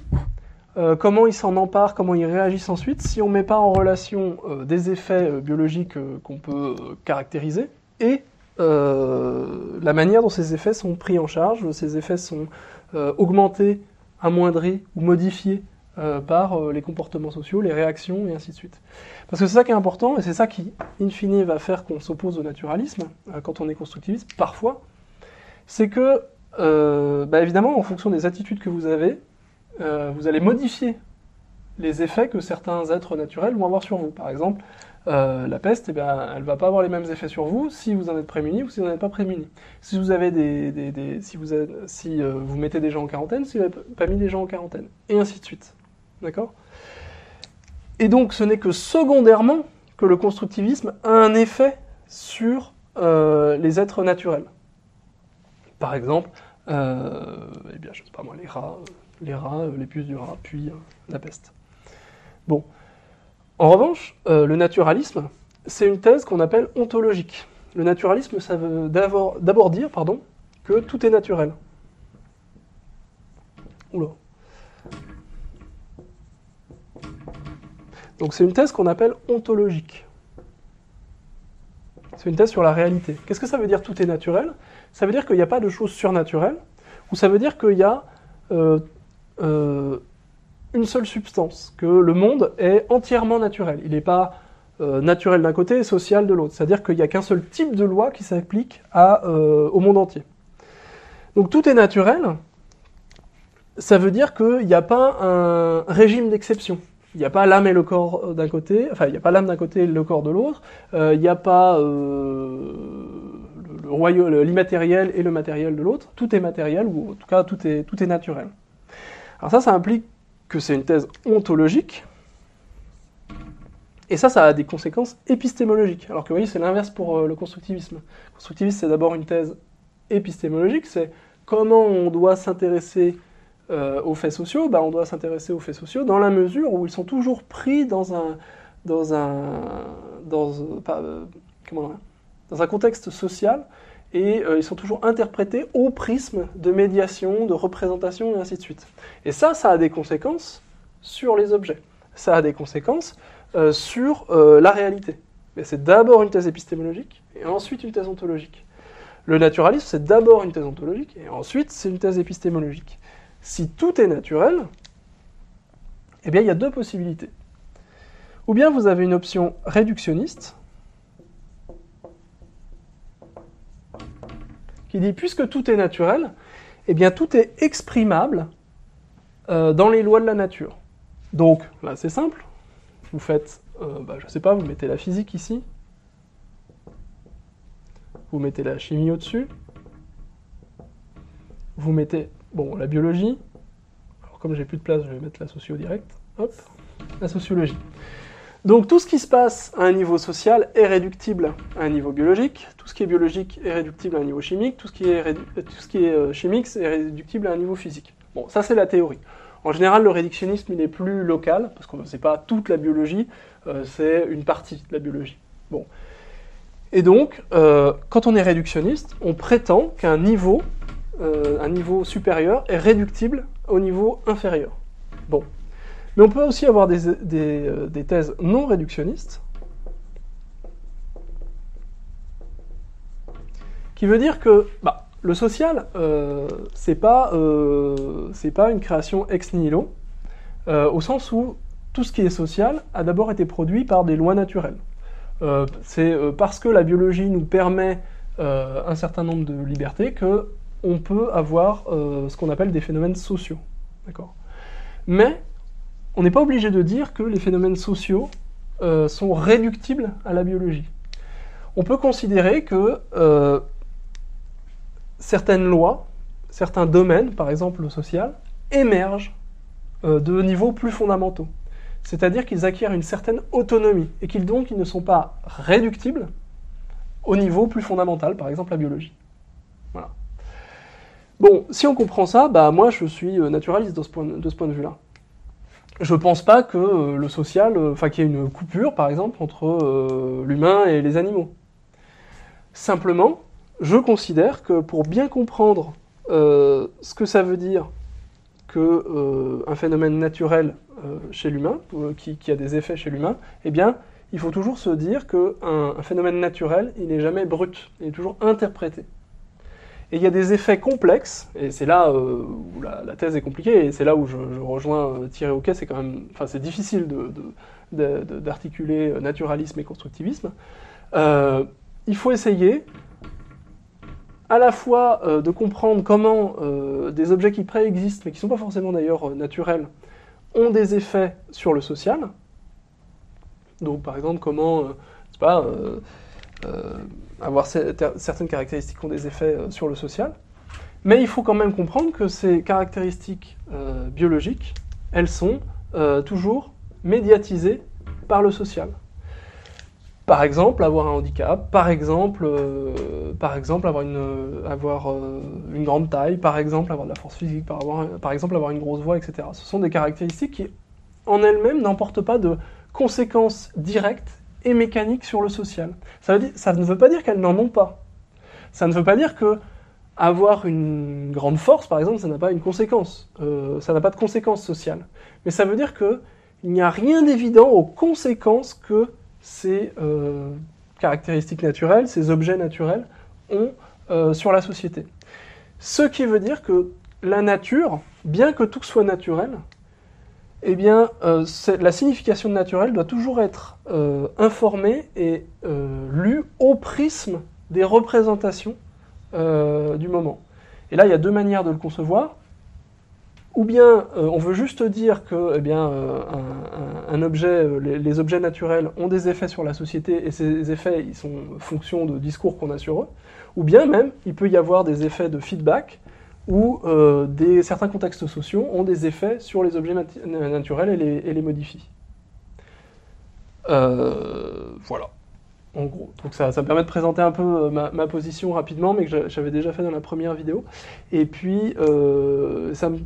comment ils s'en emparent, comment ils réagissent ensuite, si on ne met pas en relation des effets biologiques qu'on peut caractériser et la manière dont ces effets sont pris en charge, ces effets sont euh, augmenté, amoindri ou modifié euh, par euh, les comportements sociaux, les réactions et ainsi de suite. Parce que c'est ça qui est important et c'est ça qui, in fine, va faire qu'on s'oppose au naturalisme quand on est constructiviste, parfois. C'est que, bah, évidemment, en fonction des attitudes que vous avez, vous allez modifier les effets que certains êtres naturels vont avoir sur vous. Par exemple, euh, la peste, eh bien, elle ne va pas avoir les mêmes effets sur vous si vous en êtes prémuni ou si vous n'en êtes pas prémuni. Si vous avez des, si euh, vous mettez des gens en quarantaine, si vous n'avez pas mis des gens en quarantaine, et ainsi de suite. D'accord? Et donc, ce n'est que secondairement que le constructivisme a un effet sur euh, les êtres naturels. Par exemple, eh bien, je pas moi, les rats, les rats, les puces du rat, puis la peste. Bon. En revanche, euh, le naturalisme, c'est une thèse qu'on appelle ontologique. Le naturalisme, ça veut d'abord dire pardon, que tout est naturel. Oula. Donc c'est une thèse qu'on appelle ontologique. C'est une thèse sur la réalité. Qu'est-ce que ça veut dire tout est naturel? Ça veut dire qu'il n'y a pas de choses surnaturelles, ou ça veut dire qu'il y a euh, euh, une seule substance, que le monde est entièrement naturel. Il n'est pas euh, naturel d'un côté et social de l'autre. C'est-à-dire qu'il n'y a qu'un seul type de loi qui s'applique euh, au monde entier. Donc tout est naturel. Ça veut dire qu'il n'y a pas un régime d'exception. Il n'y a pas l'âme et le corps d'un côté, enfin il n'y a pas l'âme d'un côté et le corps de l'autre. Euh, il n'y a pas l'immatériel et le matériel de l'autre. Tout est matériel ou en tout cas tout est, tout est naturel. Alors ça, ça implique que c'est une thèse ontologique. Et ça, ça a des conséquences épistémologiques. Alors que vous voyez, c'est l'inverse pour euh, le constructivisme. Le constructivisme, c'est d'abord une thèse épistémologique, c'est comment on doit s'intéresser aux faits sociaux, bah, on doit s'intéresser aux faits sociaux dans la mesure où ils sont toujours pris dans un, dans un, dans, comment, dans un contexte social et ils sont toujours interprétés au prisme de médiation, de représentation et ainsi de suite. Et ça, ça a des conséquences sur les objets. Ça a des conséquences sur la réalité. C'est d'abord une thèse épistémologique et ensuite une thèse ontologique. Le naturalisme, c'est d'abord une thèse ontologique, et ensuite c'est une thèse épistémologique. Si tout est naturel, eh bien il y a deux possibilités. Ou bien vous avez une option réductionniste, qui dit puisque tout est naturel, eh bien tout est exprimable euh, dans les lois de la nature. Donc là c'est simple, vous faites, euh, bah, je sais pas, vous mettez la physique ici, vous mettez la chimie au-dessus, vous mettez, bon, la biologie, alors comme j'ai plus de place, je vais mettre la socio direct, hop, la sociologie. Donc tout ce qui se passe à un niveau social est réductible à un niveau biologique, tout ce qui est biologique est réductible à un niveau chimique, tout ce qui est, est euh, chimique est réductible à un niveau physique. Bon, ça c'est la théorie. En général, le réductionnisme il est plus local, parce que ce n'est pas toute la biologie, euh, c'est une partie de la biologie. Bon. Et donc, euh, quand on est réductionniste, on prétend qu'un niveau, euh, un niveau supérieur est réductible au niveau inférieur. Bon. Mais on peut aussi avoir des, euh, thèses non réductionnistes, qui veut dire que bah, le social, c'est pas, pas une création ex nihilo, au sens où tout ce qui est social a d'abord été produit par des lois naturelles. Euh, c'est euh, parce que la biologie nous permet euh, un certain nombre de libertés que on peut avoir ce qu'on appelle des phénomènes sociaux. Mais on n'est pas obligé de dire que les phénomènes sociaux sont réductibles à la biologie. On peut considérer que certaines lois, certains domaines, par exemple le social, émergent de niveaux plus fondamentaux c'est-à-dire qu'ils acquièrent une certaine autonomie, et qu'ils ne sont pas réductibles au niveau plus fondamental, par exemple la biologie. Bon, si on comprend ça, bah moi je suis euh, naturaliste de ce point de, vue-là. Je ne pense pas que euh, le social, euh, enfin qu'il y ait une coupure, par exemple, entre l'humain et les animaux. Simplement, je considère que pour bien comprendre ce que ça veut dire qu'un phénomène naturel euh, chez l'humain, euh, qui, a des effets chez l'humain, eh bien, il faut toujours se dire qu'un un phénomène naturel, il n'est jamais brut, il est toujours interprété. Et il y a des effets complexes, et c'est là euh, où la, thèse est compliquée, et c'est là où je, rejoins Thierry Hoquet, c'est quand même, enfin c'est difficile d'articuler naturalisme et constructivisme. il faut essayer à la fois de comprendre comment des objets qui préexistent, mais qui ne sont pas forcément d'ailleurs naturels, ont des effets sur le social. Donc, par exemple, comment, euh, pas, euh, euh, avoir certaines caractéristiques qui ont des effets sur le social. Mais il faut quand même comprendre que ces caractéristiques biologiques, elles sont toujours médiatisées par le social. Par exemple, avoir un handicap, par exemple, euh, par exemple avoir, une, euh, grande taille, par exemple avoir de la force physique, par, par exemple avoir une grosse voix, etc. Ce sont des caractéristiques qui, en elles-mêmes, n'emportent pas de conséquences directes et mécaniques sur le social. Ça, ne veut pas dire qu'elles n'en ont pas. Ça ne veut pas dire que avoir une grande force, par exemple, ça n'a pas une conséquence. Euh, ça n'a pas de conséquences sociales. Mais ça veut dire qu'il n'y a rien d'évident aux conséquences que ces euh, caractéristiques naturelles, ces objets naturels ont euh, sur la société. Ce qui veut dire que la nature, bien que tout soit naturel, eh bien, euh, la signification naturelle doit toujours être informée et lue au prisme des représentations du moment. Et là, il y a deux manières de le concevoir ou bien euh, on veut juste dire que eh bien, euh, euh, les, objets naturels ont des effets sur la société et ces effets sont fonction de discours qu'on a sur eux, ou bien même il peut y avoir des effets de feedback où des, certains contextes sociaux ont des effets sur les objets naturels et les, modifient. voilà en gros. Donc ça, ça, me permet de présenter un peu ma, ma position rapidement, mais que j'avais déjà fait dans la première vidéo. Et puis, ça me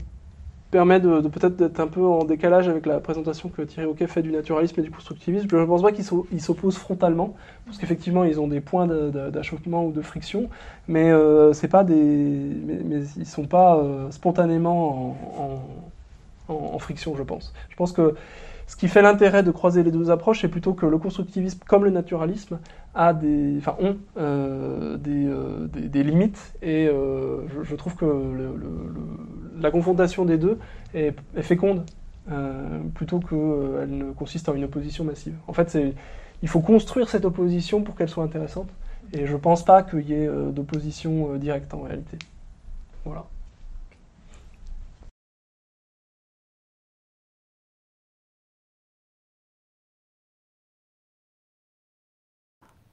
permet de, peut-être d'être un peu en décalage avec la présentation que Thierry Hockey fait du naturalisme et du constructivisme. Je ne pense pas qu'ils s'opposent frontalement, parce qu'effectivement, ils ont des points d'achoppement ou de friction, mais, euh, pas des, mais, ils ne sont pas euh, spontanément en, friction, je pense. Je pense que ce qui fait l'intérêt de croiser les deux approches, c'est plutôt que le constructivisme, comme le naturalisme, a des, enfin, ont euh, des, des, limites, et je, trouve que la confrontation des deux est, féconde, plutôt qu'elle ne consiste en une opposition massive. En fait, il faut construire cette opposition pour qu'elle soit intéressante, et je ne pense pas qu'il y ait d'opposition directe en réalité. Voilà.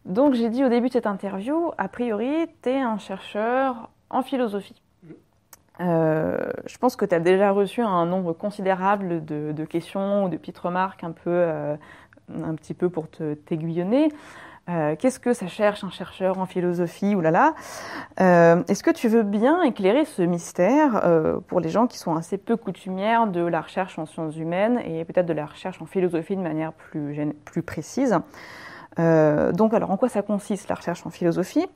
Donc j'ai dit au début de cette interview, a priori, tu es un chercheur en philosophie. Euh, je pense que tu as déjà reçu un nombre considérable de, questions ou de petites remarques un, peu, euh, un petit peu pour t'aiguillonner. Euh, Qu'est-ce que ça cherche un chercheur en philosophie. Euh, Est-ce que tu veux bien éclairer ce mystère pour les gens qui sont assez peu coutumières de la recherche en sciences humaines et peut-être de la recherche en philosophie de manière plus, plus précise? Donc, alors, en quoi ça consiste la recherche en philosophie?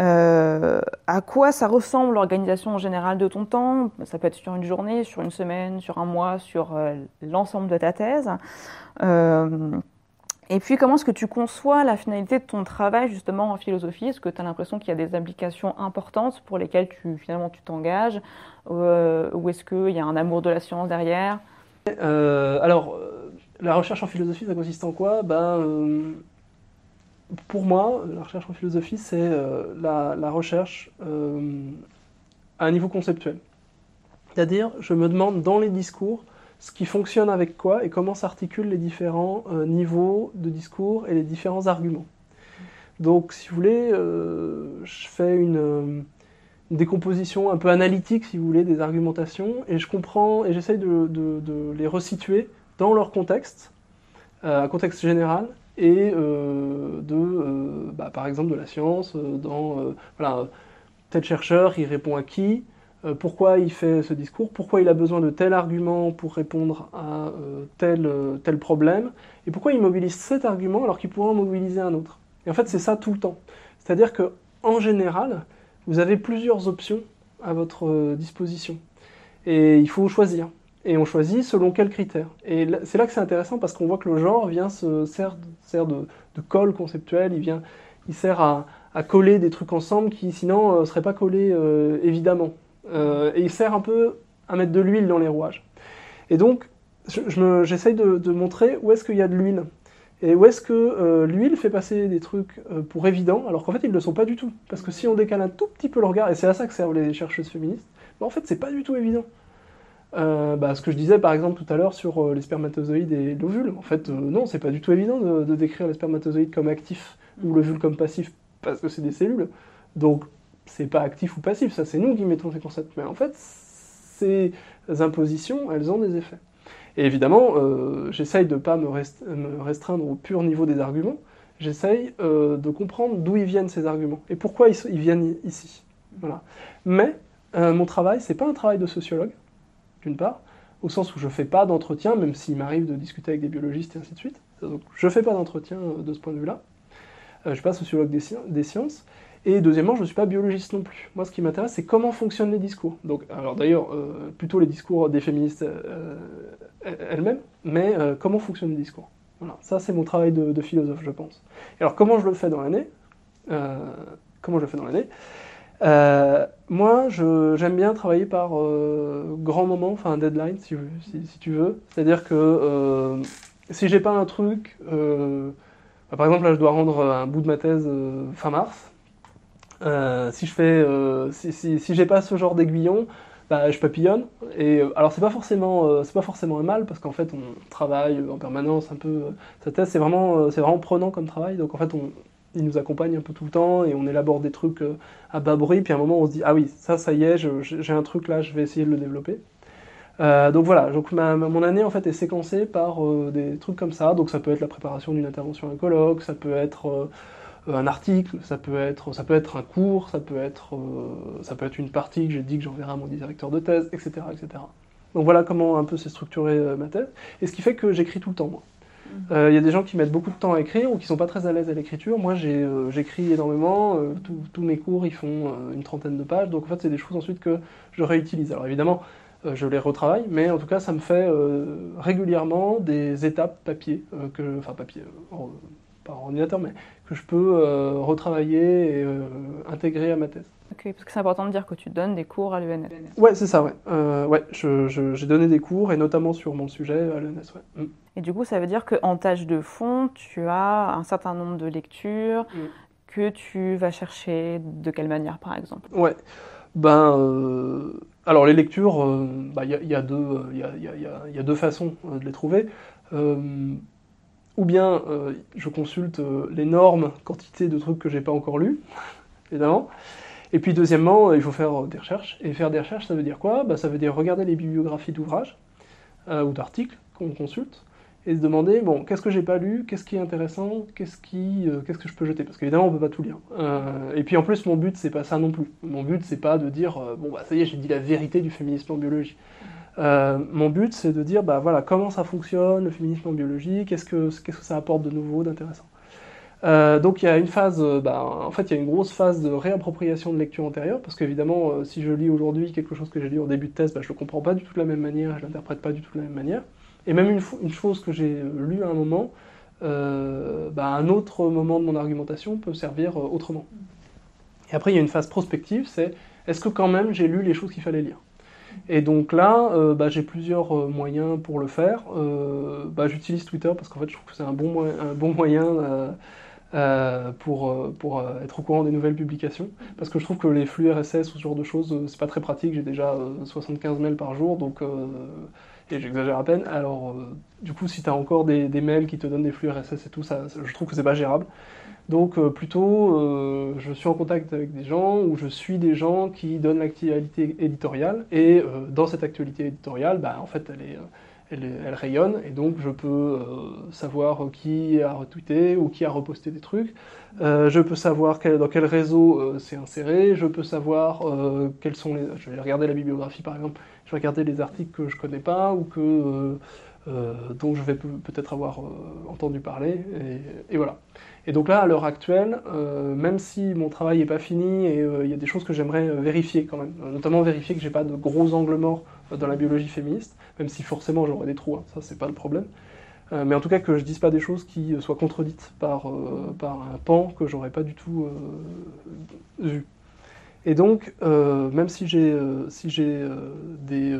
Euh, à quoi ça ressemble l'organisation générale de ton temps? Ça peut être sur une journée, sur une semaine, sur un mois, sur euh, l'ensemble de ta thèse. et puis, comment est-ce que tu conçois la finalité de ton travail justement en philosophie? Est-ce que tu as l'impression qu'il y a des implications importantes pour lesquelles tu, finalement tu t'engages? Ou est-ce qu'il y a un amour de la science derrière? Alors, la recherche en philosophie, ça consiste en quoi? Ben, pour moi, la recherche en philosophie, c'est euh, la, recherche euh, à un niveau conceptuel. C'est-à-dire, je me demande dans les discours ce qui fonctionne avec quoi et comment s'articulent les différents euh, niveaux de discours et les différents arguments. Donc, si vous voulez, je fais une, décomposition un peu analytique, si vous voulez, des argumentations et je comprends et j'essaye de, de, les resituer dans leur contexte, un contexte général, et euh, de, euh, bah, par exemple, de la science, euh, dans, tel chercheur, il répond à qui, pourquoi il fait ce discours, pourquoi il a besoin de tel argument pour répondre à tel, tel problème, et pourquoi il mobilise cet argument alors qu'il pourrait en mobiliser un autre. Et en fait, c'est ça tout le temps. C'est-à-dire que en général, vous avez plusieurs options à votre disposition. Et il faut choisir et on choisit selon quels critères. Et c'est là que c'est intéressant parce qu'on voit que le genre vient se sert, de, colle conceptuel, il, vient, il sert à, coller des trucs ensemble qui sinon ne euh, seraient pas collés euh, évidemment. Euh, et il sert un peu à mettre de l'huile dans les rouages. Et donc, j'essaye de, de, montrer où est-ce qu'il y a de l'huile. Et où est-ce que l'huile fait passer des trucs pour évidents, alors qu'en fait ils ne le sont pas du tout. Parce que si on décale un tout petit peu le regard, et c'est à ça que servent les chercheuses féministes, ben, en fait c'est pas du tout évident. Euh, bah, ce que je disais par exemple tout à l'heure sur euh, les spermatozoïdes et l'ovule. En fait, euh, non, c'est pas du tout évident de, décrire les spermatozoïdes comme actifs ou l'ovule comme passif parce que c'est des cellules. Donc, c'est pas actif ou passif, ça c'est nous qui mettons ces concepts. Mais en fait, ces impositions, elles ont des effets. Et évidemment, j'essaye de pas me, restreindre au pur niveau des arguments. J'essaye de comprendre d'où ils viennent ces arguments et pourquoi ils, ils viennent ici. Voilà. Mais mon travail, c'est pas un travail de sociologue d'une part, au sens où je ne fais pas d'entretien, même s'il m'arrive de discuter avec des biologistes et ainsi de suite. Donc je ne fais pas d'entretien euh, de ce point de vue-là. Euh, je ne suis pas sociologue des, sciences. Et deuxièmement, je ne suis pas biologiste non plus. Moi, ce qui m'intéresse, c'est comment fonctionnent les discours. Donc, alors d'ailleurs, euh, plutôt les discours des féministes elles-mêmes, mais comment fonctionnent les discours. Voilà, ça c'est mon travail de, philosophe, je pense. Et alors, comment je le fais dans l'année? Comment je le fais dans l'année? Euh, moi, j'aime bien travailler par euh, grand moment, enfin deadline, si, tu veux. C'est-à-dire que euh, si j'ai pas un truc, euh, bah, par exemple là, je dois rendre un bout de ma thèse fin mars. si je fais, si, j'ai pas ce genre d'aiguillon, bah, je papillonne. Et alors c'est pas forcément, c'est pas forcément un mal parce qu'en fait on travaille en permanence un peu. Sa thèse c'est vraiment, c'est vraiment prenant comme travail. Donc en fait on, il nous accompagne un peu tout le temps et on élabore des trucs euh, à bas bruit. Puis à un moment, on se dit ah oui, ça, ça y est, j'ai un truc là, je vais essayer de le développer. Euh, donc voilà, mon année en fait est séquencée par euh, des trucs comme ça. Donc ça peut être la préparation d'une intervention à un colloque, ça peut être un article, ça peut être, ça peut être un cours, ça peut être, ça peut être une partie que j'ai dit que j'enverrai à mon directeur de thèse, etc., etc. Donc voilà comment un peu s'est structurée ma thèse. Et ce qui fait que j'écris tout le temps, moi. Il Mhm. y a des gens qui mettent beaucoup de temps à écrire ou qui sont pas très à l'aise à l'écriture. Moi, euh, j'écris énormément. euh, tous- mes cours, ils font euh, une trentaine de pages. Donc, en fait, c'est des choses ensuite que je réutilise. Alors, évidemment, euh, je les retravaille, mais en tout cas, ça me fait euh, régulièrement des étapes papier, euh, que, enfin papier, euh, pas ordinateur, mais que je peux euh, retravailler et euh, intégrer à ma thèse. Ok, parce que c'est important de dire que tu donnes des cours à l'UNS. Ouais, c'est ça, ouais. Euh, ouais, j'ai donné des cours, et notamment sur mon sujet à l'ENS, ouais. Mm. Et du coup, ça veut dire qu'en tâche de fond, tu as un certain nombre de lectures Mm. que tu vas chercher de quelle manière, par exemple? Ouais. Ben, euh, alors les lectures, euh, bah, il y, a- y a deux, euh, il y a, il y a- il y a- il y a deux façons de les trouver. Ou bien euh, je consulte euh, l'énorme quantité de trucs que j'ai pas encore lus, évidemment. Et puis deuxièmement, euh, il faut faire des recherches. Et faire des recherches, ça veut dire quoi? Bah, Ça veut dire regarder les bibliographies d'ouvrages euh, ou d'articles qu'on consulte et se demander bon, qu'est-ce que j'ai pas lu, qu'est-ce qui est intéressant, euh, qu'est-ce que je peux jeter? Parce qu'évidemment, on peut pas tout lire. Et puis en plus, mon but, c'est pas ça non plus. Mon but, c'est pas de dire bon, bah ça y est, j'ai dit la vérité du féminisme en biologie. Mon but, c'est de dire bah voilà comment ça fonctionne le féminisme en biologie, qu'est-ce que qu'est-ce que ça apporte de nouveau, d'intéressant? Euh, donc il y a une phase, euh, bah, en fait il y a une grosse phase de réappropriation de lecture antérieure, parce qu'évidemment euh, si je lis aujourd'hui quelque chose que j'ai lu en début de thèse, bah, je le comprends pas du tout de la même manière, je l'interprète pas du tout de la même manière. Et même une, chose que j'ai lue à un moment, bah, un autre moment de mon argumentation peut servir autrement. Et après il y a une phase prospective, c'est est-ce que quand même j'ai lu les choses qu'il fallait lire? Et donc là, j'ai plusieurs moyens pour le faire. J'utilise Twitter parce qu'en fait, je trouve que c'est un bon moyen euh, pour, euh, pour euh, être au courant des nouvelles publications. Parce que je trouve que les flux RSS ou ce genre de choses, euh, c'est pas très pratique. J'ai déjà euh, 75 mails par jour, donc et j'exagère à peine. Alors, du coup, si tu as encore des, mails qui te donnent des flux RSS et tout, ça, je trouve que c'est pas gérable. Donc plutôt, je suis en contact avec des gens ou je suis des gens qui donnent l'actualité éditoriale et dans cette actualité éditoriale, bah, en fait, elle, est, elle, rayonne et donc je peux euh, savoir qui a retweeté ou qui a reposté des trucs. Euh, je peux savoir dans quel réseau euh, c'est inséré. Je peux savoir quels sont les. Je vais regarder la bibliographie par exemple. Je vais regarder les articles que je connais pas ou que dont je vais pe- peut-être avoir entendu parler. Et, et voilà. Et donc là, à l'heure actuelle, même si mon travail n'est pas fini et il y a des choses que j'aimerais vérifier quand même, notamment vérifier que j'ai pas de gros angles morts dans la biologie féministe, même si forcément j'aurais des trous, hein, ça c'est pas le problème. Euh, mais en tout cas que je dise pas des choses qui euh, soient contredites par, euh, par un pan que j'aurais pas du tout vu. Et donc, même si j'ai si j'ai des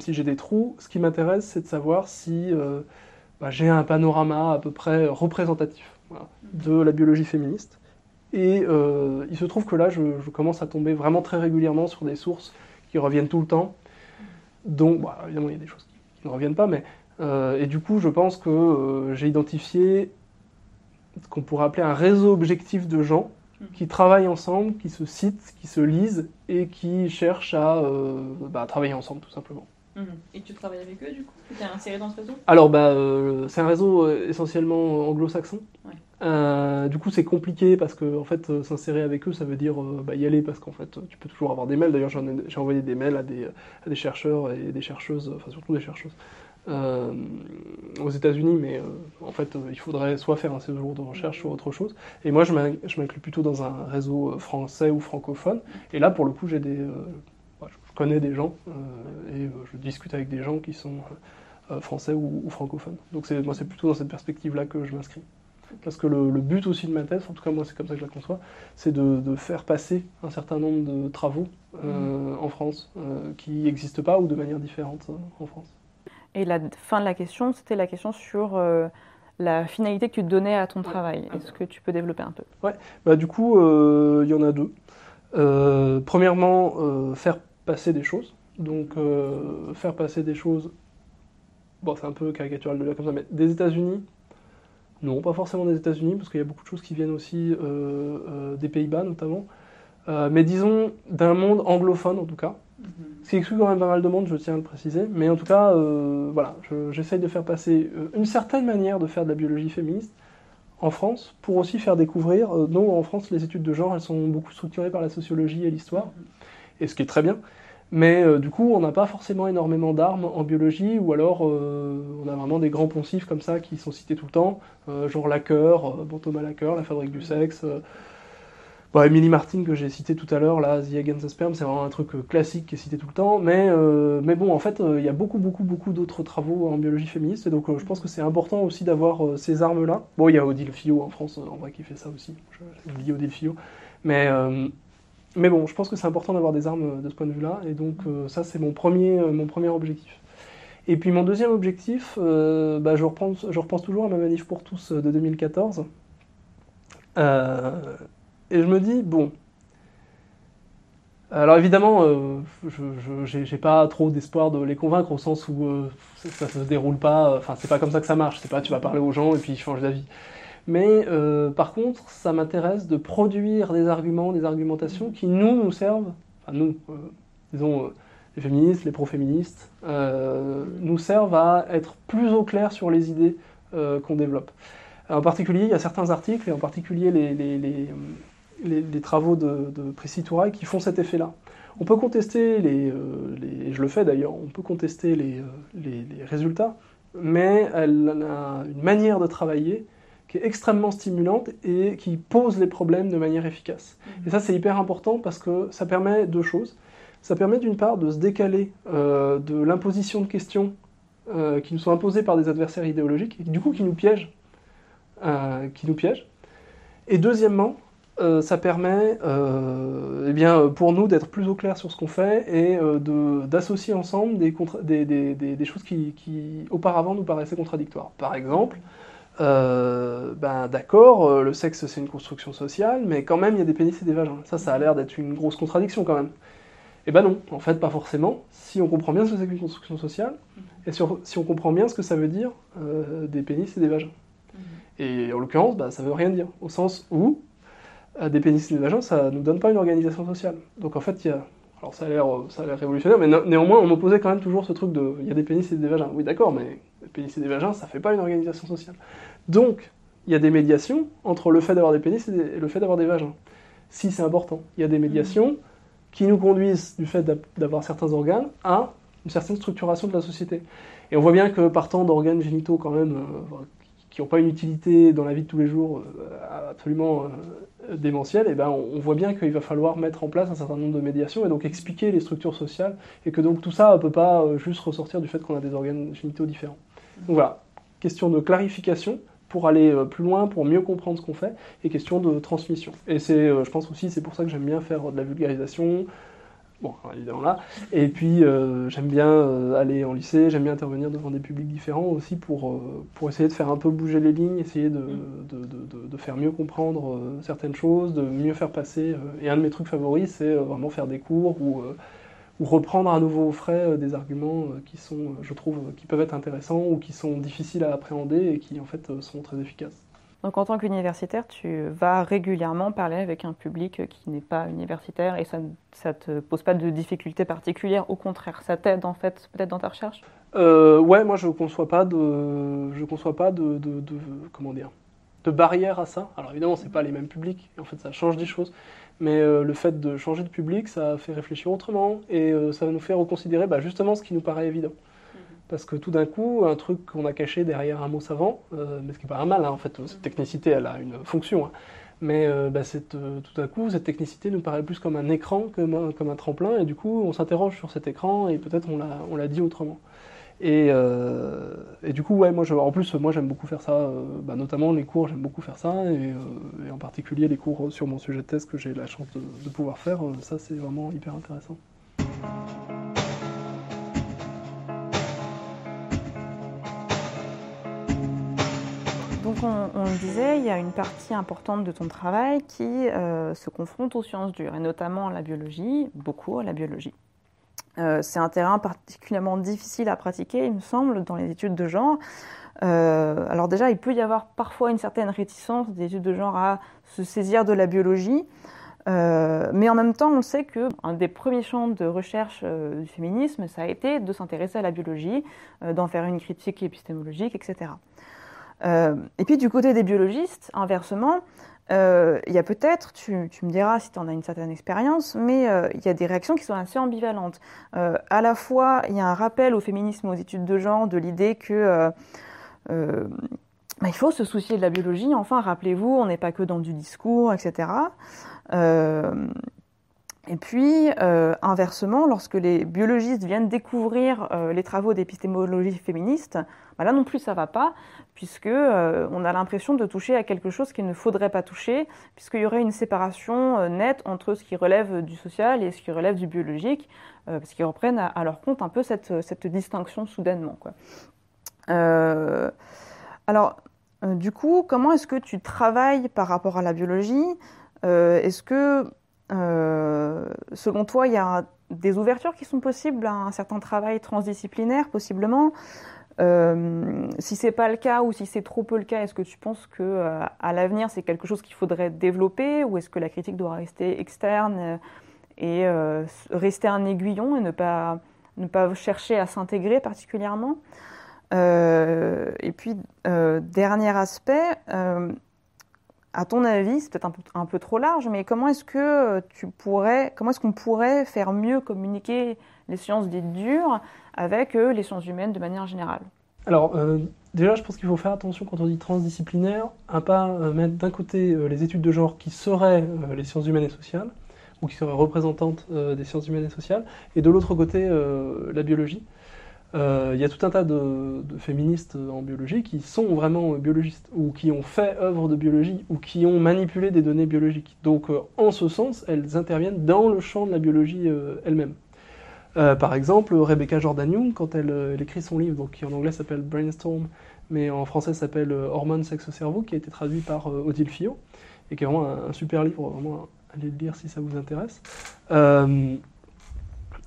si des trous, ce qui m'intéresse, c'est de savoir si bah, j'ai un panorama à peu près représentatif de la biologie féministe. Et il se trouve que là, je commence à tomber vraiment très régulièrement sur des sources qui reviennent tout le temps. Donc, bah, évidemment, il y a des choses qui, qui ne reviennent pas, mais euh, et du coup, je pense que euh, j'ai identifié ce qu'on pourrait appeler un réseau objectif de gens qui travaillent ensemble, qui se citent, qui se lisent et qui cherchent à euh, bah, travailler ensemble, tout simplement. Et tu travailles avec eux, du coup? Tu es inséré dans ce réseau? Alors, bah, c'est un réseau essentiellement anglo-saxon. Ouais. Euh, du coup, c'est compliqué parce que en fait, euh, s'insérer avec eux, ça veut dire euh, bah, y aller parce qu'en fait, tu peux toujours avoir des mails. D'ailleurs, j'ai envoyé des mails à des, chercheurs et des chercheuses, enfin surtout des chercheuses, aux États-Unis, mais en fait, il faudrait soit faire un séjour de recherche, soit autre chose. Et moi, je m'in- je m'inclus plutôt dans un réseau français ou francophone. Et là, pour le coup, j'ai des, bah, je connais des gens et je discute avec des gens qui sont français ou, francophones. Donc moi, c'est plutôt dans cette perspective-là que je m'inscris. Parce que le, le but aussi de ma thèse, en tout cas moi c'est comme ça que je la conçois, c'est de, de faire passer un certain nombre de travaux euh, en France euh, qui n'existent pas ou de manière différente euh, en France. Et la fin de la question, c'était la question sur la finalité que tu donnais à ton travail. Est-ce que tu peux développer un peu? Bah, du coup, il y en a deux. Premièrement, faire passer des choses. Donc, faire passer des choses, bon, c'est un peu caricatural de dire comme ça, mais des États-Unis, non, pas forcément des États-Unis, parce qu'il y a beaucoup de choses qui viennent aussi euh, euh, des Pays-Bas notamment. Euh, mais disons d'un monde anglophone en tout cas. Ce qui exclut quand même pas mal de monde, je tiens à le préciser. Mais en tout cas, voilà, je- j'essaye de faire passer une certaine manière de faire de la biologie féministe en France, pour aussi faire découvrir, euh, non, en France, les études de genre, elles sont beaucoup structurées par la sociologie et l'histoire, et ce qui est très bien. Mais euh, du coup, on n'a pas forcément énormément d'armes en biologie, ou alors euh, on a vraiment des grands poncifs comme ça qui sont cités tout le temps, euh, genre Lacker, bon Thomas Lacker, la fabrique du sexe. Emily Martin que j'ai cité tout à l'heure, là, The Against the Sperm, c'est vraiment un truc classique qui est cité tout le temps. Mais, mais bon, en fait, il y a beaucoup, beaucoup, beaucoup d'autres travaux en biologie féministe, et donc je pense que c'est important aussi d'avoir ces armes-là. Bon, il y a Odile Fillot en France, en vrai, qui fait ça aussi. Oublié Odile Fillot. Mais mais bon, je pense que c'est important d'avoir des armes euh, de ce point de vue-là, et donc euh, ça c'est mon premier, euh, mon premier objectif. Et puis mon deuxième objectif, bah, je, repense, je repense toujours à ma manif pour tous de 2014, et je me dis, bon, alors évidemment, je n'ai pas trop d'espoir de les convaincre au sens où ça ne se déroule pas, enfin c'est pas comme ça que ça marche, c'est pas tu vas parler aux gens et puis ils changent d'avis. Mais euh, par contre, ça m'intéresse de produire des arguments, des argumentations qui nous, nous servent, enfin nous, euh, disons euh, les féministes, les pro-féministes, nous servent à être plus au clair sur les idées qu'on développe. En particulier, il y a certains articles, et en particulier les, les, travaux de, de Prissy qui font cet effet-là. On peut contester les, les, je le fais d'ailleurs, on peut contester les, résultats, mais elle a une manière de travailler qui est extrêmement stimulante et qui pose les problèmes de manière efficace. Mhm. Et ça, c'est hyper important parce que ça permet deux choses. Ça permet d'une part de se décaler euh, de l'imposition de questions euh, qui nous sont imposées par des adversaires idéologiques et du coup qui nous piègent. Euh, qui nous piègent. Et deuxièmement, ça permet eh bien, pour nous d'être plus au clair sur ce qu'on fait et d'associer ensemble des, des, des, des choses qui, qui, auparavant nous paraissaient contradictoires. Par exemple, euh, ben d'accord, euh, le sexe c'est une construction sociale, mais quand même il y a des pénis et des vagins. Ça, ça a l'air d'être une grosse contradiction quand même. Et eh ben non, en fait pas forcément, si on comprend bien ce que c'est qu'une construction sociale, et si on comprend bien ce que ça veut dire euh, des pénis et des vagins. Mhm. Et en l'occurrence, ben, ça veut rien dire, au sens où des pénis et des vagins, ça nous donne pas une organisation sociale. Donc en fait, il y a... Alors ça a l'air révolutionnaire, mais néanmoins on opposait quand même toujours ce truc de... Il y a des pénis et des vagins. Oui d'accord, mais des pénis et des vagins, ça fait pas une organisation sociale. Donc, il y a des médiations entre le fait d'avoir des pénis et, le fait d'avoir des vagins. Si c'est important, il y a des médiations qui nous conduisent du fait d'avoir certains organes à une certaine structuration de la société. Et on voit bien que partant d'organes génitaux quand même euh, qui n'ont pas une utilité dans la vie de tous les jours euh, absolument euh, démentielle, et eh ben on, voit bien qu'il va falloir mettre en place un certain nombre de médiations et donc expliquer les structures sociales et que donc tout ça ne peut pas juste ressortir du fait qu'on a des organes génitaux différents. Donc voilà, question de clarification pour aller euh, plus loin, pour mieux comprendre ce qu'on fait, et question de transmission. Et c'est, euh, je pense aussi, c'est pour ça que j'aime bien faire de la vulgarisation, bon, évidemment là, et puis euh, j'aime bien aller en lycée, j'aime bien intervenir devant des publics différents aussi pour, essayer de faire un peu bouger les lignes, essayer de, de, faire mieux comprendre certaines choses, de mieux faire passer. et un de mes trucs favoris, c'est vraiment faire des cours où ou reprendre à nouveau au frais euh, des arguments euh, qui sont, euh, je trouve, qui peuvent être intéressants ou qui sont difficiles à appréhender et qui en fait sont très efficaces. Donc en tant qu'universitaire, tu vas régulièrement parler avec un public qui n'est pas universitaire et ça ne te pose pas de difficultés particulières, au contraire, ça t'aide en fait peut-être dans ta recherche? Euh, Ouais, moi je ne conçois pas de, je conçois pas de, de, de, comment dire, de barrière à ça. Alors évidemment, c'est pas les mêmes publics, et en fait ça change des choses. Mais euh, le fait de changer de public, ça fait réfléchir autrement et euh, ça va nous faire reconsidérer bah, justement ce qui nous paraît évident. Mhm. Parce que tout d'un coup, un truc qu'on a caché derrière un mot savant, euh, mais ce qui n'est pas un mal, hein, en fait, cette technicité, elle a une fonction. Hein. mais bah, tout d'un coup, cette technicité nous paraît plus comme un écran que comme un tremplin, et du coup, on s'interroge sur cet écran et peut-être on l'a dit autrement. Euh, et, du coup, ouais, moi, en plus, moi, j'aime beaucoup faire ça, euh, bah, notamment les cours, j'aime beaucoup faire ça, euh, et, en particulier les cours sur mon sujet de thèse que j'ai la chance de, pouvoir faire, ça, c'est vraiment hyper intéressant. Donc on, on, le disait, il y a une partie importante de ton travail qui se confronte aux sciences dures, et notamment à la biologie, beaucoup à la biologie. Euh, c'est un terrain particulièrement difficile à pratiquer, il me semble, dans les études de genre. Euh, alors déjà, il peut y avoir parfois une certaine réticence des études de genre à se saisir de la biologie, euh, mais en même temps, on sait que un des premiers champs de recherche du féminisme, ça a été de s'intéresser à la biologie, d'en faire une critique épistémologique, etc. et puis du côté des biologistes, inversement, euh, il y a peut-être, tu, me diras si tu en as une certaine expérience, mais euh, il y a des réactions qui sont assez ambivalentes. Euh, à la fois, il y a un rappel au féminisme, aux études de genre, de l'idée que bah, il faut se soucier de la biologie. Enfin, rappelez-vous, on n'est pas que dans du discours, etc. Et puis, euh, inversement, lorsque les biologistes viennent découvrir euh, les travaux d'épistémologie féministe, bah là non plus ça va pas, puisque euh, on a l'impression de toucher à quelque chose qu'il ne faudrait pas toucher, puisqu'il y aurait une séparation nette entre ce qui relève du social et ce qui relève du biologique, parce qu'ils reprennent à, leur compte un peu cette, distinction soudainement. Alors, du coup, comment est-ce que tu travailles par rapport à la biologie? Est-ce que selon toi, il y a des ouvertures qui sont possibles à un certain travail transdisciplinaire, possiblement? Euh, si c'est pas le cas ou si c'est trop peu le cas, est-ce que tu penses que euh, à l'avenir c'est quelque chose qu'il faudrait développer ou est-ce que la critique doit rester externe et rester un aiguillon et ne pas ne pas chercher à s'intégrer particulièrement? Et puis dernier aspect à ton avis, c'est peut-être un, peu trop large, mais comment est-ce que euh, tu pourrais, comment est-ce qu'on pourrait faire mieux communiquer les sciences dites dures avec euh, les sciences humaines de manière générale? Alors, euh, déjà, je pense qu'il faut faire attention quand on dit transdisciplinaire, à pas mettre d'un côté les études de genre qui seraient les sciences humaines et sociales, ou qui seraient représentantes des sciences humaines et sociales, et de l'autre côté la biologie. Euh, il y a tout un tas de, féministes en biologie qui sont vraiment biologistes, ou qui ont fait œuvre de biologie, ou qui ont manipulé des données biologiques. Donc euh, en ce sens, elles interviennent dans le champ de la biologie euh, elle-même. par exemple, Rebecca Jordan-Young, quand elle, écrit son livre, donc, qui en anglais s'appelle Brainstorm, mais en français s'appelle Hormones, sexe, cerveau, qui a été traduit par Odile Fillot, et qui est vraiment un, un super livre, vraiment allez le lire si ça vous intéresse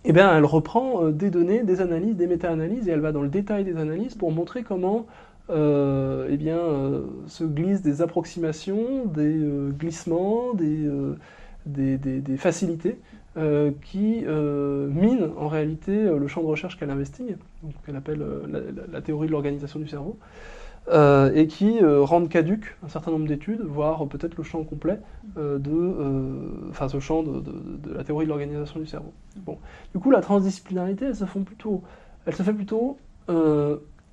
eh bien, elle reprend euh, des données, des analyses, des méta-analyses, et elle va dans le détail des analyses pour montrer comment euh, eh bien, euh, se glissent des approximations, des glissements, des, facilités qui minent en réalité le champ de recherche qu'elle investigue, qu'elle appelle la, théorie de l'organisation du cerveau. Euh, et qui euh, rendent caduques un certain nombre d'études, voire peut-être le champ complet euh, de, enfin ce champ de, la théorie de l'organisation du cerveau. Bon, du coup, la transdisciplinarité, elle se, plutôt, elle se fait plutôt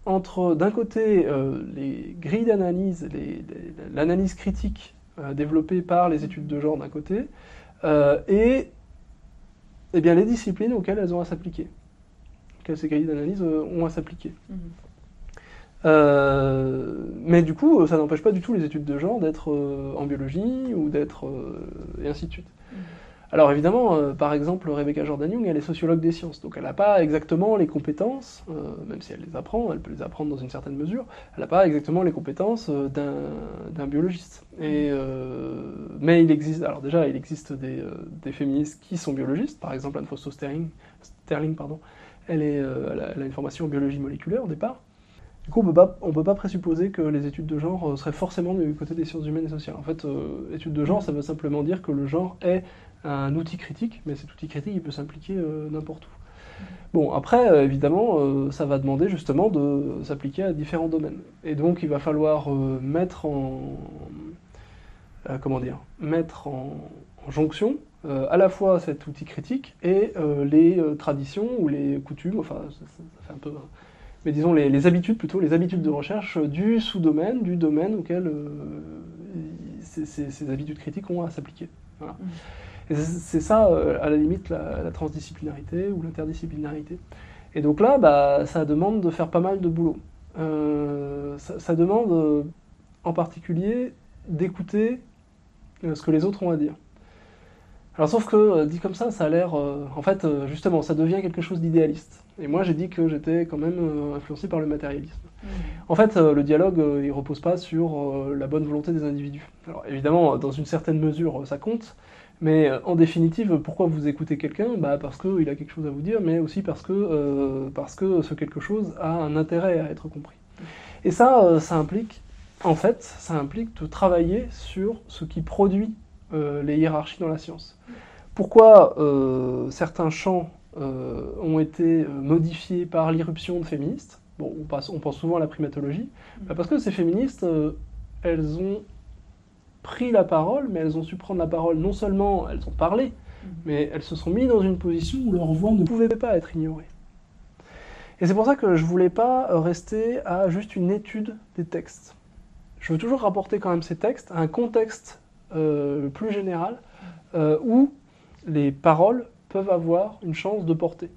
entre, d'un côté, les grilles d'analyse, l'analyse critique développée par les études de genre d'un côté, et eh bien, les disciplines auxquelles elles ont à s'appliquer, auxquelles ces grilles d'analyse ont à s'appliquer. Mm-hmm. Euh, mais du coup, ça n'empêche pas du tout les études de genre d'être euh, en biologie ou d'être. Euh, et ainsi de suite. Mm. Alors évidemment, par exemple, Rebecca Jordan-Young, elle est sociologue des sciences, donc elle n'a pas exactement les compétences, même si elle les apprend, elle peut les apprendre dans une certaine mesure, elle n'a pas exactement les compétences d'un biologiste. Et, mais il existe, alors déjà, il existe des, des, féministes qui sont biologistes, par exemple Anne Fausto Sterling, Sterling pardon, elle, est, elle a une formation en biologie moléculaire au départ, du coup, on ne peut pas présupposer que les études de genre euh, seraient forcément du côté des sciences humaines et sociales. En fait, euh, études de genre, ça veut simplement dire que le genre est un outil critique, mais cet outil critique, il peut s'impliquer euh, n'importe où. Bon, après, évidemment, ça va demander justement de s'appliquer à différents domaines. Et donc, il va falloir mettre en... comment dire Mettre en, jonction à la fois cet outil critique et les traditions ou les coutumes, enfin, ça fait un peu mais disons les, habitudes plutôt, les habitudes de recherche du sous-domaine, du domaine auquel euh, ces, habitudes critiques ont à s'appliquer. Mm. c'est ça, euh, à la limite, la, transdisciplinarité ou l'interdisciplinarité. Et donc là, bah, ça demande de faire pas mal de boulot. Euh, ça, demande en particulier d'écouter ce que les autres ont à dire. Alors sauf que dit comme ça, ça a l'air, en fait, justement, ça devient quelque chose d'idéaliste. Et moi, j'ai dit que j'étais quand même euh, influencé par le matérialisme. Mmh. En fait, euh, le dialogue, euh, il repose pas sur la bonne volonté des individus. Alors évidemment, dans une certaine mesure, ça compte, mais en définitive, pourquoi vous écoutez quelqu'un? Bah, Parce qu'il a quelque chose à vous dire, mais aussi parce que, parce que ce quelque chose a un intérêt à être compris. Et ça, ça implique, en fait, ça implique de travailler sur ce qui produit les hiérarchies dans la science. Pourquoi certains champs euh, ont été euh, modifiées par l'irruption de féministes? Bon, on, on, pense souvent à la primatologie, mm. bah, parce que ces féministes, euh, elles ont pris la parole, mais elles ont su prendre la parole, non seulement elles ont parlé, mhm. mais elles se sont mises dans une position où leur voix ne pouvait pas être ignorée. Et c'est pour ça que je ne voulais pas rester à juste une étude des textes. Je veux toujours rapporter quand même ces textes à un contexte euh, plus général euh, où les paroles peuvent avoir une chance de porter.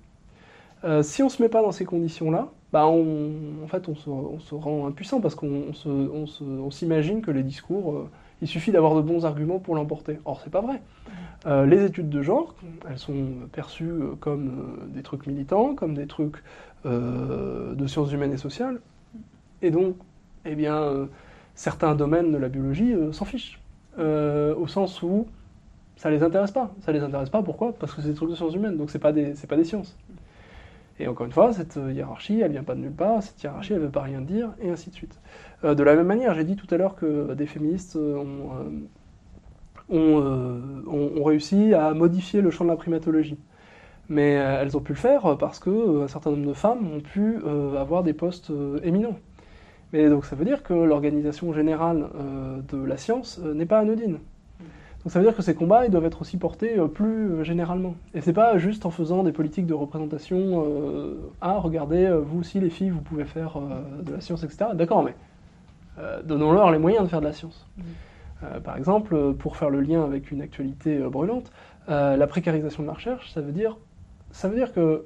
Euh, si on ne se met pas dans ces conditions-là, bah on, fait, on se, rend impuissant parce qu'on s'imagine que les discours, il suffit d'avoir de bons arguments pour l'emporter. Or, c'est pas vrai. les études de genre, elles sont perçues comme des trucs militants, comme des trucs de sciences humaines et sociales. Et donc, eh bien, certains domaines de la biologie s'en fichent. Euh, au sens où ça les intéresse pas. Ça les intéresse pas, pourquoi? Parce que c'est des trucs de sciences humaines, donc c'est pas des, pas des sciences. Et encore une fois, cette hiérarchie, elle vient pas de nulle part, cette hiérarchie, elle veut pas rien dire, et ainsi de suite. Euh, de la même manière, j'ai dit tout à l'heure que des féministes ont, euh, ont, réussi à modifier le champ de la primatologie. Mais elles ont pu le faire parce qu'un certain nombre de femmes ont pu avoir des postes éminents. Mais donc ça veut dire que l'organisation générale euh, de la science euh, n'est pas anodine. Donc ça veut dire que ces combats ils doivent être aussi portés euh, plus généralement. Et c'est pas juste en faisant des politiques de représentation ah regardez vous aussi les filles vous pouvez faire de la science etc. D'accord mais donnons-leur les moyens de faire de la science. par exemple pour faire le lien avec une actualité brûlante, la précarisation de la recherche ça veut dire ça veut dire que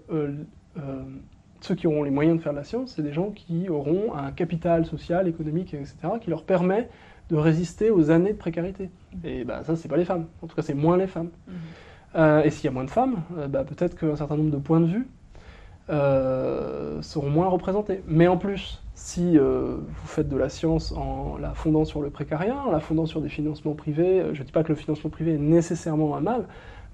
ceux qui auront les moyens de faire de la science, c'est des gens qui auront un capital social, économique, etc., qui leur permet de résister aux années de précarité. Et bah, ça, c'est pas les femmes. En tout cas, c'est moins les femmes. Mhm. Euh, et s'il y a moins de femmes, euh, bah, peut-être qu'un certain nombre de points de vue euh, seront moins représentés. Mais en plus, si vous faites de la science en la fondant sur le précariat, en la fondant sur des financements privés, je ne dis pas que le financement privé est nécessairement un mal,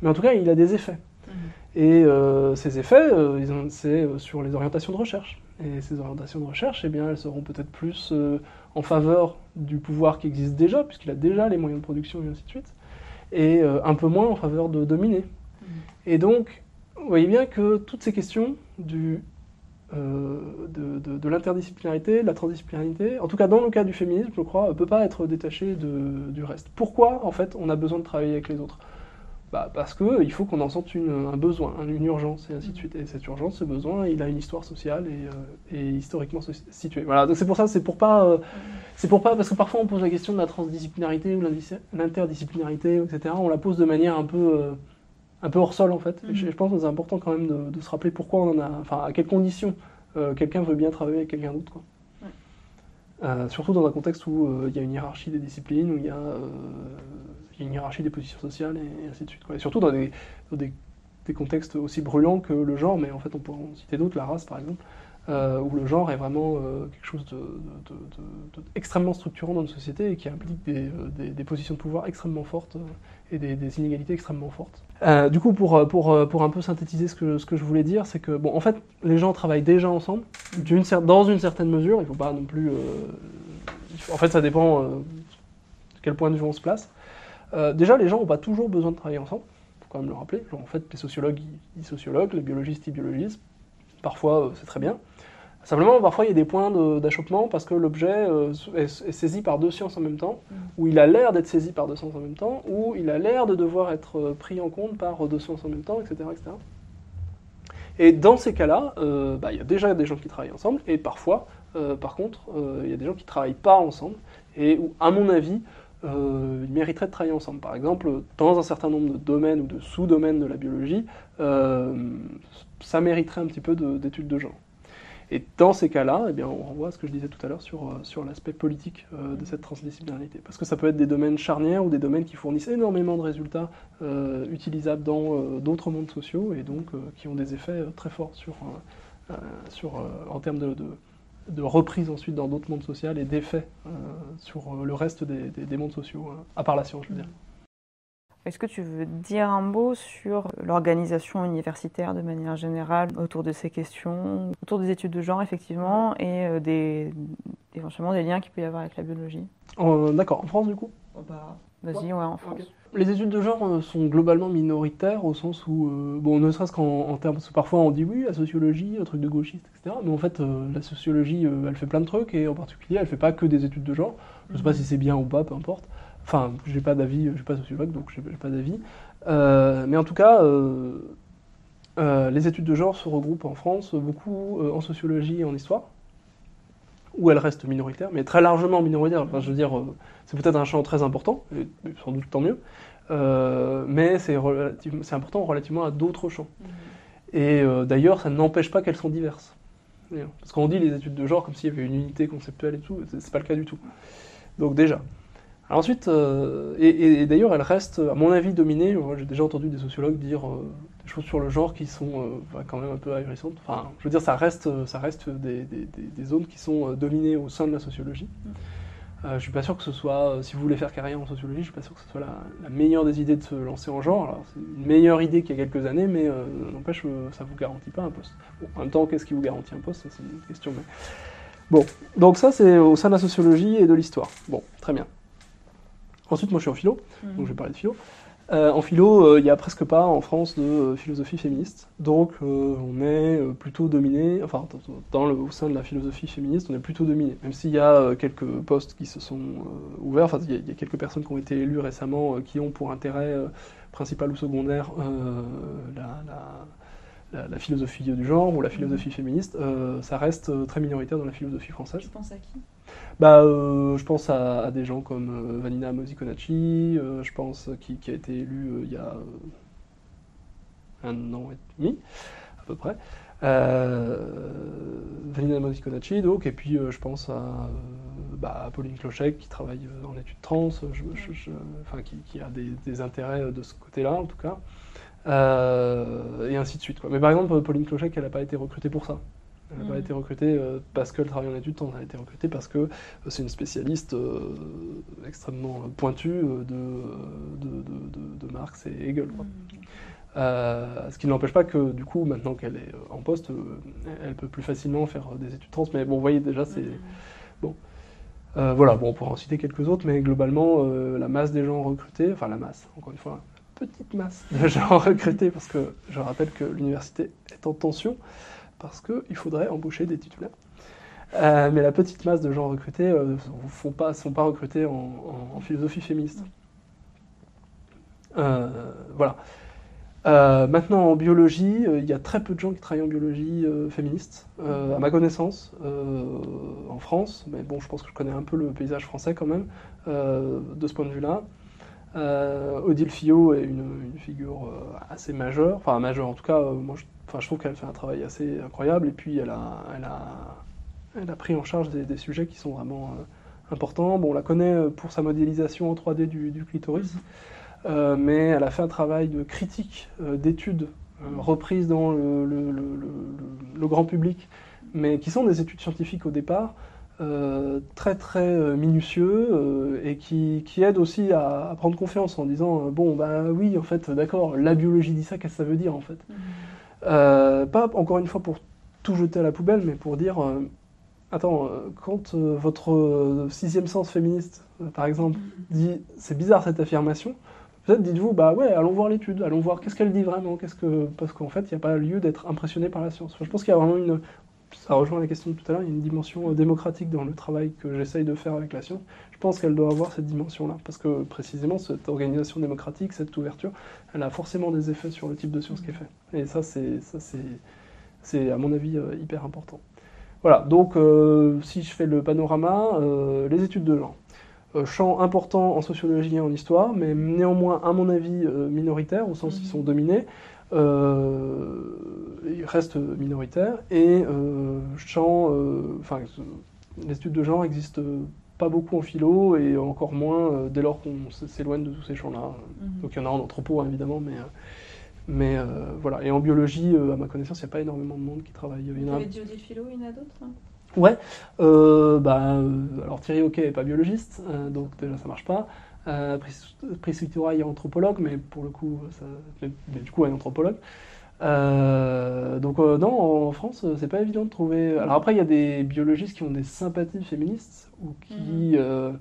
mais en tout cas, il a des effets. Mhm. Et euh, ces effets, euh, c'est euh, sur les orientations de recherche. Et ces orientations de recherche, eh bien, elles seront peut-être plus en faveur du pouvoir qui existe déjà, puisqu'il a déjà les moyens de production et ainsi de suite, et un peu moins en faveur de dominer. Mmh. Et donc, vous voyez bien que toutes ces questions du, de, de, l'interdisciplinarité, de la transdisciplinarité, en tout cas dans le cas du féminisme, je crois, ne peut pas être détaché du reste. Pourquoi, en fait, on a besoin de travailler avec les autres? Bah, parce qu'il faut qu'on en sente un besoin, une urgence, et ainsi de suite. Et cette urgence, ce besoin, il a une histoire sociale et, euh, historiquement située. Voilà, donc c'est pour ça, c'est pour pas, euh, c'est pour pas, parce que parfois on pose la question de la transdisciplinarité ou l'interdisciplinarité, etc. On la pose de manière un peu, euh, un peu hors sol en fait. je, mm-hmm. pense que c'est important quand même de, se rappeler pourquoi on en a, enfin à quelles conditions quelqu'un veut bien travailler avec quelqu'un d'autre. surtout dans un contexte où il y a une hiérarchie des disciplines, où il y a une hiérarchie des positions sociales et, ainsi de suite. Surtout dans des, des, contextes aussi brûlants que le genre, mais en fait on pourrait en citer d'autres, la race par exemple, euh, où le genre est vraiment euh, quelque chose d'extrêmement structurant dans une société et qui implique des, euh, positions de pouvoir extrêmement fortes et des, inégalités extrêmement fortes. du coup, pour, pour, pour un peu synthétiser ce que, ce que je voulais dire, c'est que, bon, en fait, les gens travaillent déjà ensemble, dans une certaine mesure, il ne faut pas non plus... en fait, ça dépend de quel point de vue on se place. Euh, déjà, les gens n'ont pas toujours besoin de travailler ensemble, il faut quand même le rappeler. en fait, les sociologues, ils, sociologues, les biologistes, ils biologisent. Parfois, euh, c'est très bien. Simplement, parfois, il y a des points d'achoppement parce que l'objet euh, est, saisi par deux sciences en même temps, mm. ou il a l'air d'être saisi par deux sciences en même temps, ou il a l'air de devoir être pris en compte par deux sciences en même temps, etc. etc. Et dans ces cas-là, bah, il y a déjà des gens qui travaillent ensemble, et parfois, par contre, il y a des gens qui ne travaillent pas ensemble, et où, à mon avis, euh, ils mériteraient de travailler ensemble. Par exemple, dans un certain nombre de domaines ou de sous-domaines de la biologie, euh, ça mériterait un petit peu d'études de, genre. Et dans ces cas-là, eh on renvoie à ce que je disais tout à l'heure sur, euh, l'aspect politique de cette transdisciplinarité. Parce que ça peut être des domaines charnières ou des domaines qui fournissent énormément de résultats utilisables dans d'autres mondes sociaux et donc qui ont des effets très forts en termes de reprise ensuite dans d'autres mondes sociaux et d'effet euh, sur euh, le reste des, mondes sociaux, euh, à part la science, je veux dire. Est-ce que tu veux dire un mot sur l'organisation universitaire de manière générale autour de ces questions, autour des études de genre effectivement, et des, éventuellement des liens qu'il peut y avoir avec la biologie? D'accord, en France du coup? Oh, bah, Vas-y, ouais, en France. Les études de genre euh, sont globalement minoritaires au sens où, euh, bon, ne serait-ce qu'en termes, parce que parfois on dit oui, la sociologie, un truc de gauchiste, etc. Mais en fait, euh, la sociologie, elle fait plein de trucs et en particulier, elle fait pas que des études de genre. Je sais pas si c'est bien ou pas, peu importe. Enfin, j'ai pas d'avis, je suis pas sociologue, donc j'ai pas d'avis. mais en tout cas, les études de genre se regroupent en France beaucoup en sociologie et en histoire où elle reste minoritaire, mais très largement minoritaire. Enfin, je veux dire, c'est peut-être un champ très important, et sans doute tant mieux, mais c'est important relativement à d'autres champs. Mmh. Et d'ailleurs, ça n'empêche pas qu'elles sont diverses. Parce qu'on dit les études de genre comme s'il y avait une unité conceptuelle et tout, c'est pas le cas du tout. Donc déjà. ensuite, euh, et, d'ailleurs, elle reste, à mon avis, dominée. J'ai déjà entendu des sociologues dire euh, des choses sur le genre qui sont euh, quand même un peu ahurissantes. Enfin, je veux dire, ça reste, ça reste des, des zones qui sont dominées au sein de la sociologie. Mm. Euh, je suis pas sûr que ce soit, euh, si vous voulez faire carrière en sociologie, je suis pas sûr que ce soit la, meilleure des idées de se lancer en genre. Alors, c'est une meilleure idée qu'il y a quelques années, mais euh, n'empêche, ça vous garantit pas un poste. en même temps, qu'est-ce qui vous garantit un poste? C'est une question. Mais... Bon, donc ça, c'est au sein de la sociologie et de l'histoire. Bon, très bien. Ensuite, moi, je suis en philo, donc je vais parler de philo. Euh, en philo, euh, il n'y a presque pas en France de euh, philosophie féministe. Donc on est plutôt dominé, enfin dans le, au sein de la philosophie féministe, on est plutôt dominé. Même s'il y a quelques postes qui se sont ouverts, enfin il y, a quelques personnes qui ont été élues récemment qui ont pour intérêt principal ou secondaire la, la, philosophie du genre ou la philosophie mhm. féministe, ça reste très minoritaire dans la philosophie française. Tu penses à qui? Bah, euh, je pense à, des gens comme euh, Vanina Mosikonachi, euh, je pense qui, qui, a été élu il y a un an et demi, à peu près. Vanina Mosikonachi, donc, et puis je pense à, bah, Pauline Clochec qui travaille en études trans, enfin, qui, qui, a des, des, intérêts de ce côté-là en tout cas, et ainsi de suite. Quoi. Mais par exemple, Pauline Clochec, elle n'a pas été recrutée pour ça. Elle n'a pas mm. été recrutée euh, parce qu'elle travaille en études, elle a été recrutée parce que euh, c'est une spécialiste euh, extrêmement pointue de, de, Marx et Hegel. Mm. ce qui ne l'empêche pas que, du coup, maintenant qu'elle est en poste, elle peut plus facilement faire des études trans. Mais bon, vous voyez, déjà, c'est. Mm. Bon. voilà, bon, on pourra en citer quelques autres, mais globalement, la masse des gens recrutés, enfin la masse, encore une fois, petite masse de gens recrutés, parce que je rappelle que l'université est en tension parce qu'il faudrait embaucher des titulaires. Euh, mais la petite masse de gens recrutés ne euh, pas, sont pas recrutés en, philosophie féministe. Euh, voilà. maintenant, en biologie, il y a très peu de gens qui travaillent en biologie féministe, à ma connaissance, en France. Mais bon, je pense que je connais un peu le paysage français quand même, de ce point de vue-là. Odile Fillot est une, une figure assez majeure, enfin majeure en tout cas, moi je Enfin, je trouve qu'elle fait un travail assez incroyable et puis elle a, elle a, elle a pris en charge des, sujets qui sont vraiment euh, importants. Bon, on la connaît euh, pour sa modélisation en 3D du, clitoris, euh, mais elle a fait un travail de critique, d'études reprises dans le, le, le, grand public, mais qui sont des études scientifiques au départ. Très très minutieux et qui, qui aident aussi à, prendre confiance en disant bon bah oui en fait d'accord la biologie dit ça qu'est-ce que ça veut dire en fait? Mmh. Euh, pas encore une fois pour tout jeter à la poubelle, mais pour dire euh, attends, euh, quand votre sixième sens féministe, par exemple, dit c'est bizarre cette affirmation, peut-être dites-vous bah ouais, allons voir l'étude, allons voir qu'est-ce qu'elle dit vraiment, qu'est-ce que parce qu'en fait il n'y a pas lieu d'être impressionné par la science. je pense qu'il y a vraiment une ça rejoint la question de tout à l'heure, il y a une dimension démocratique dans le travail que j'essaye de faire avec la science. Je pense qu'elle doit avoir cette dimension-là, parce que précisément cette organisation démocratique, cette ouverture, elle a forcément des effets sur le type de science qui est fait. Et ça, c'est, à mon avis euh, hyper important. Voilà, donc euh, si je fais le panorama, euh, les études de genre. champ important en sociologie et en histoire, mais néanmoins, à mon avis, minoritaire, au sens qu'ils sont dominés. Ils restent minoritaires, et champ, enfin, les études de genre existent pas beaucoup en philo et encore moins euh, dès lors qu'on s'éloigne de tous ces champs-là. Mhm. Donc il y en a en anthropo hein, évidemment, mais, euh, mais euh, voilà. Et en biologie, à ma connaissance, il n'y a pas énormément de monde qui travaille. Il y en a... philo, il y en a d'autres hein? Ouais. bah, alors Thierry Hockey n'est pas biologiste, donc déjà ça marche pas. Euh, Priscilla est anthropologue, mais pour le coup, ça, mais, du coup, elle est anthropologue. Euh, donc non, en France, c'est pas évident de trouver. Alors après, il y a des biologistes qui ont des sympathies féministes, ou qui mhm. euh,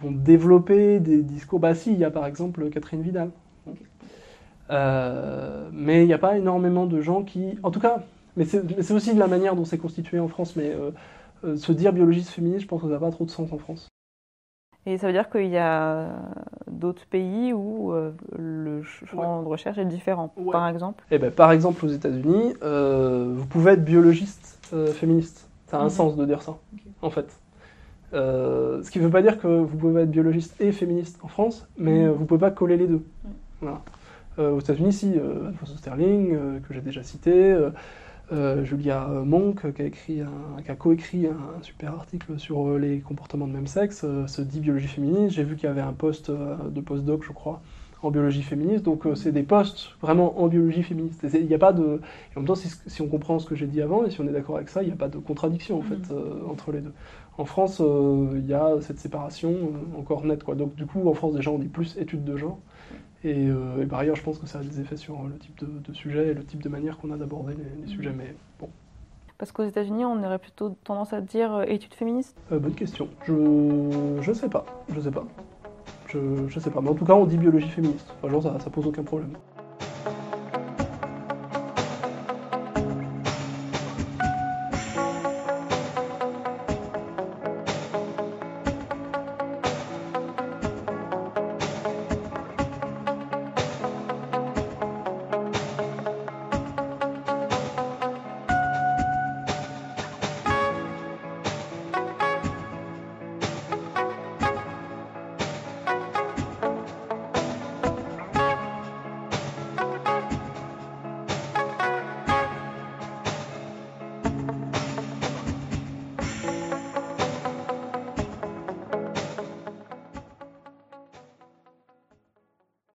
vont développer des discours. Bah si, il y a par exemple Catherine Vidal. Euh, mais il n'y a pas énormément de gens qui... En tout cas, mais c'est aussi de la manière dont c'est constitué en France, mais euh, se dire biologiste féministe, je pense que ça n'a pas trop de sens en France. Et ça veut dire qu'il y a d'autres pays où euh, le champ de recherche est différent, par exemple eh ben, Par exemple, aux États-Unis, euh, vous pouvez être biologiste euh, féministe. Ça a un mhm. sens de dire ça, en fait. ce qui ne veut pas dire que vous pouvez être biologiste et féministe en France, mais mhm. vous ne pouvez pas coller les deux. aux États-Unis, si, Alfonso Sterling, que j'ai déjà cité, euh, Julia Monk, qui a, écrit qui a coécrit un, super article sur euh, les comportements de même sexe, euh, se dit biologie féministe. J'ai vu qu'il y avait un poste de postdoc, je crois, en biologie féministe. Donc c'est des postes vraiment en biologie féministe. Il n'y a pas de. en même temps, si, on comprend ce que j'ai dit avant et si on est d'accord avec ça, il n'y a pas de contradiction en fait mm. entre les deux. En France, il y a cette séparation encore nette. Quoi. Donc du coup, en France, déjà, on dit plus études de genre. Euh, et, par ailleurs, je pense que ça a des effets sur le type de, sujet et le type de manière qu'on a d'aborder les, sujets. Mais bon. Parce qu'aux États-Unis, on aurait plutôt tendance à dire euh, études féministes? Euh, Bonne question. Je je sais pas. Je sais pas. Je, je sais pas. Mais en tout cas, on dit biologie féministe. Enfin, genre, ça, ça pose aucun problème.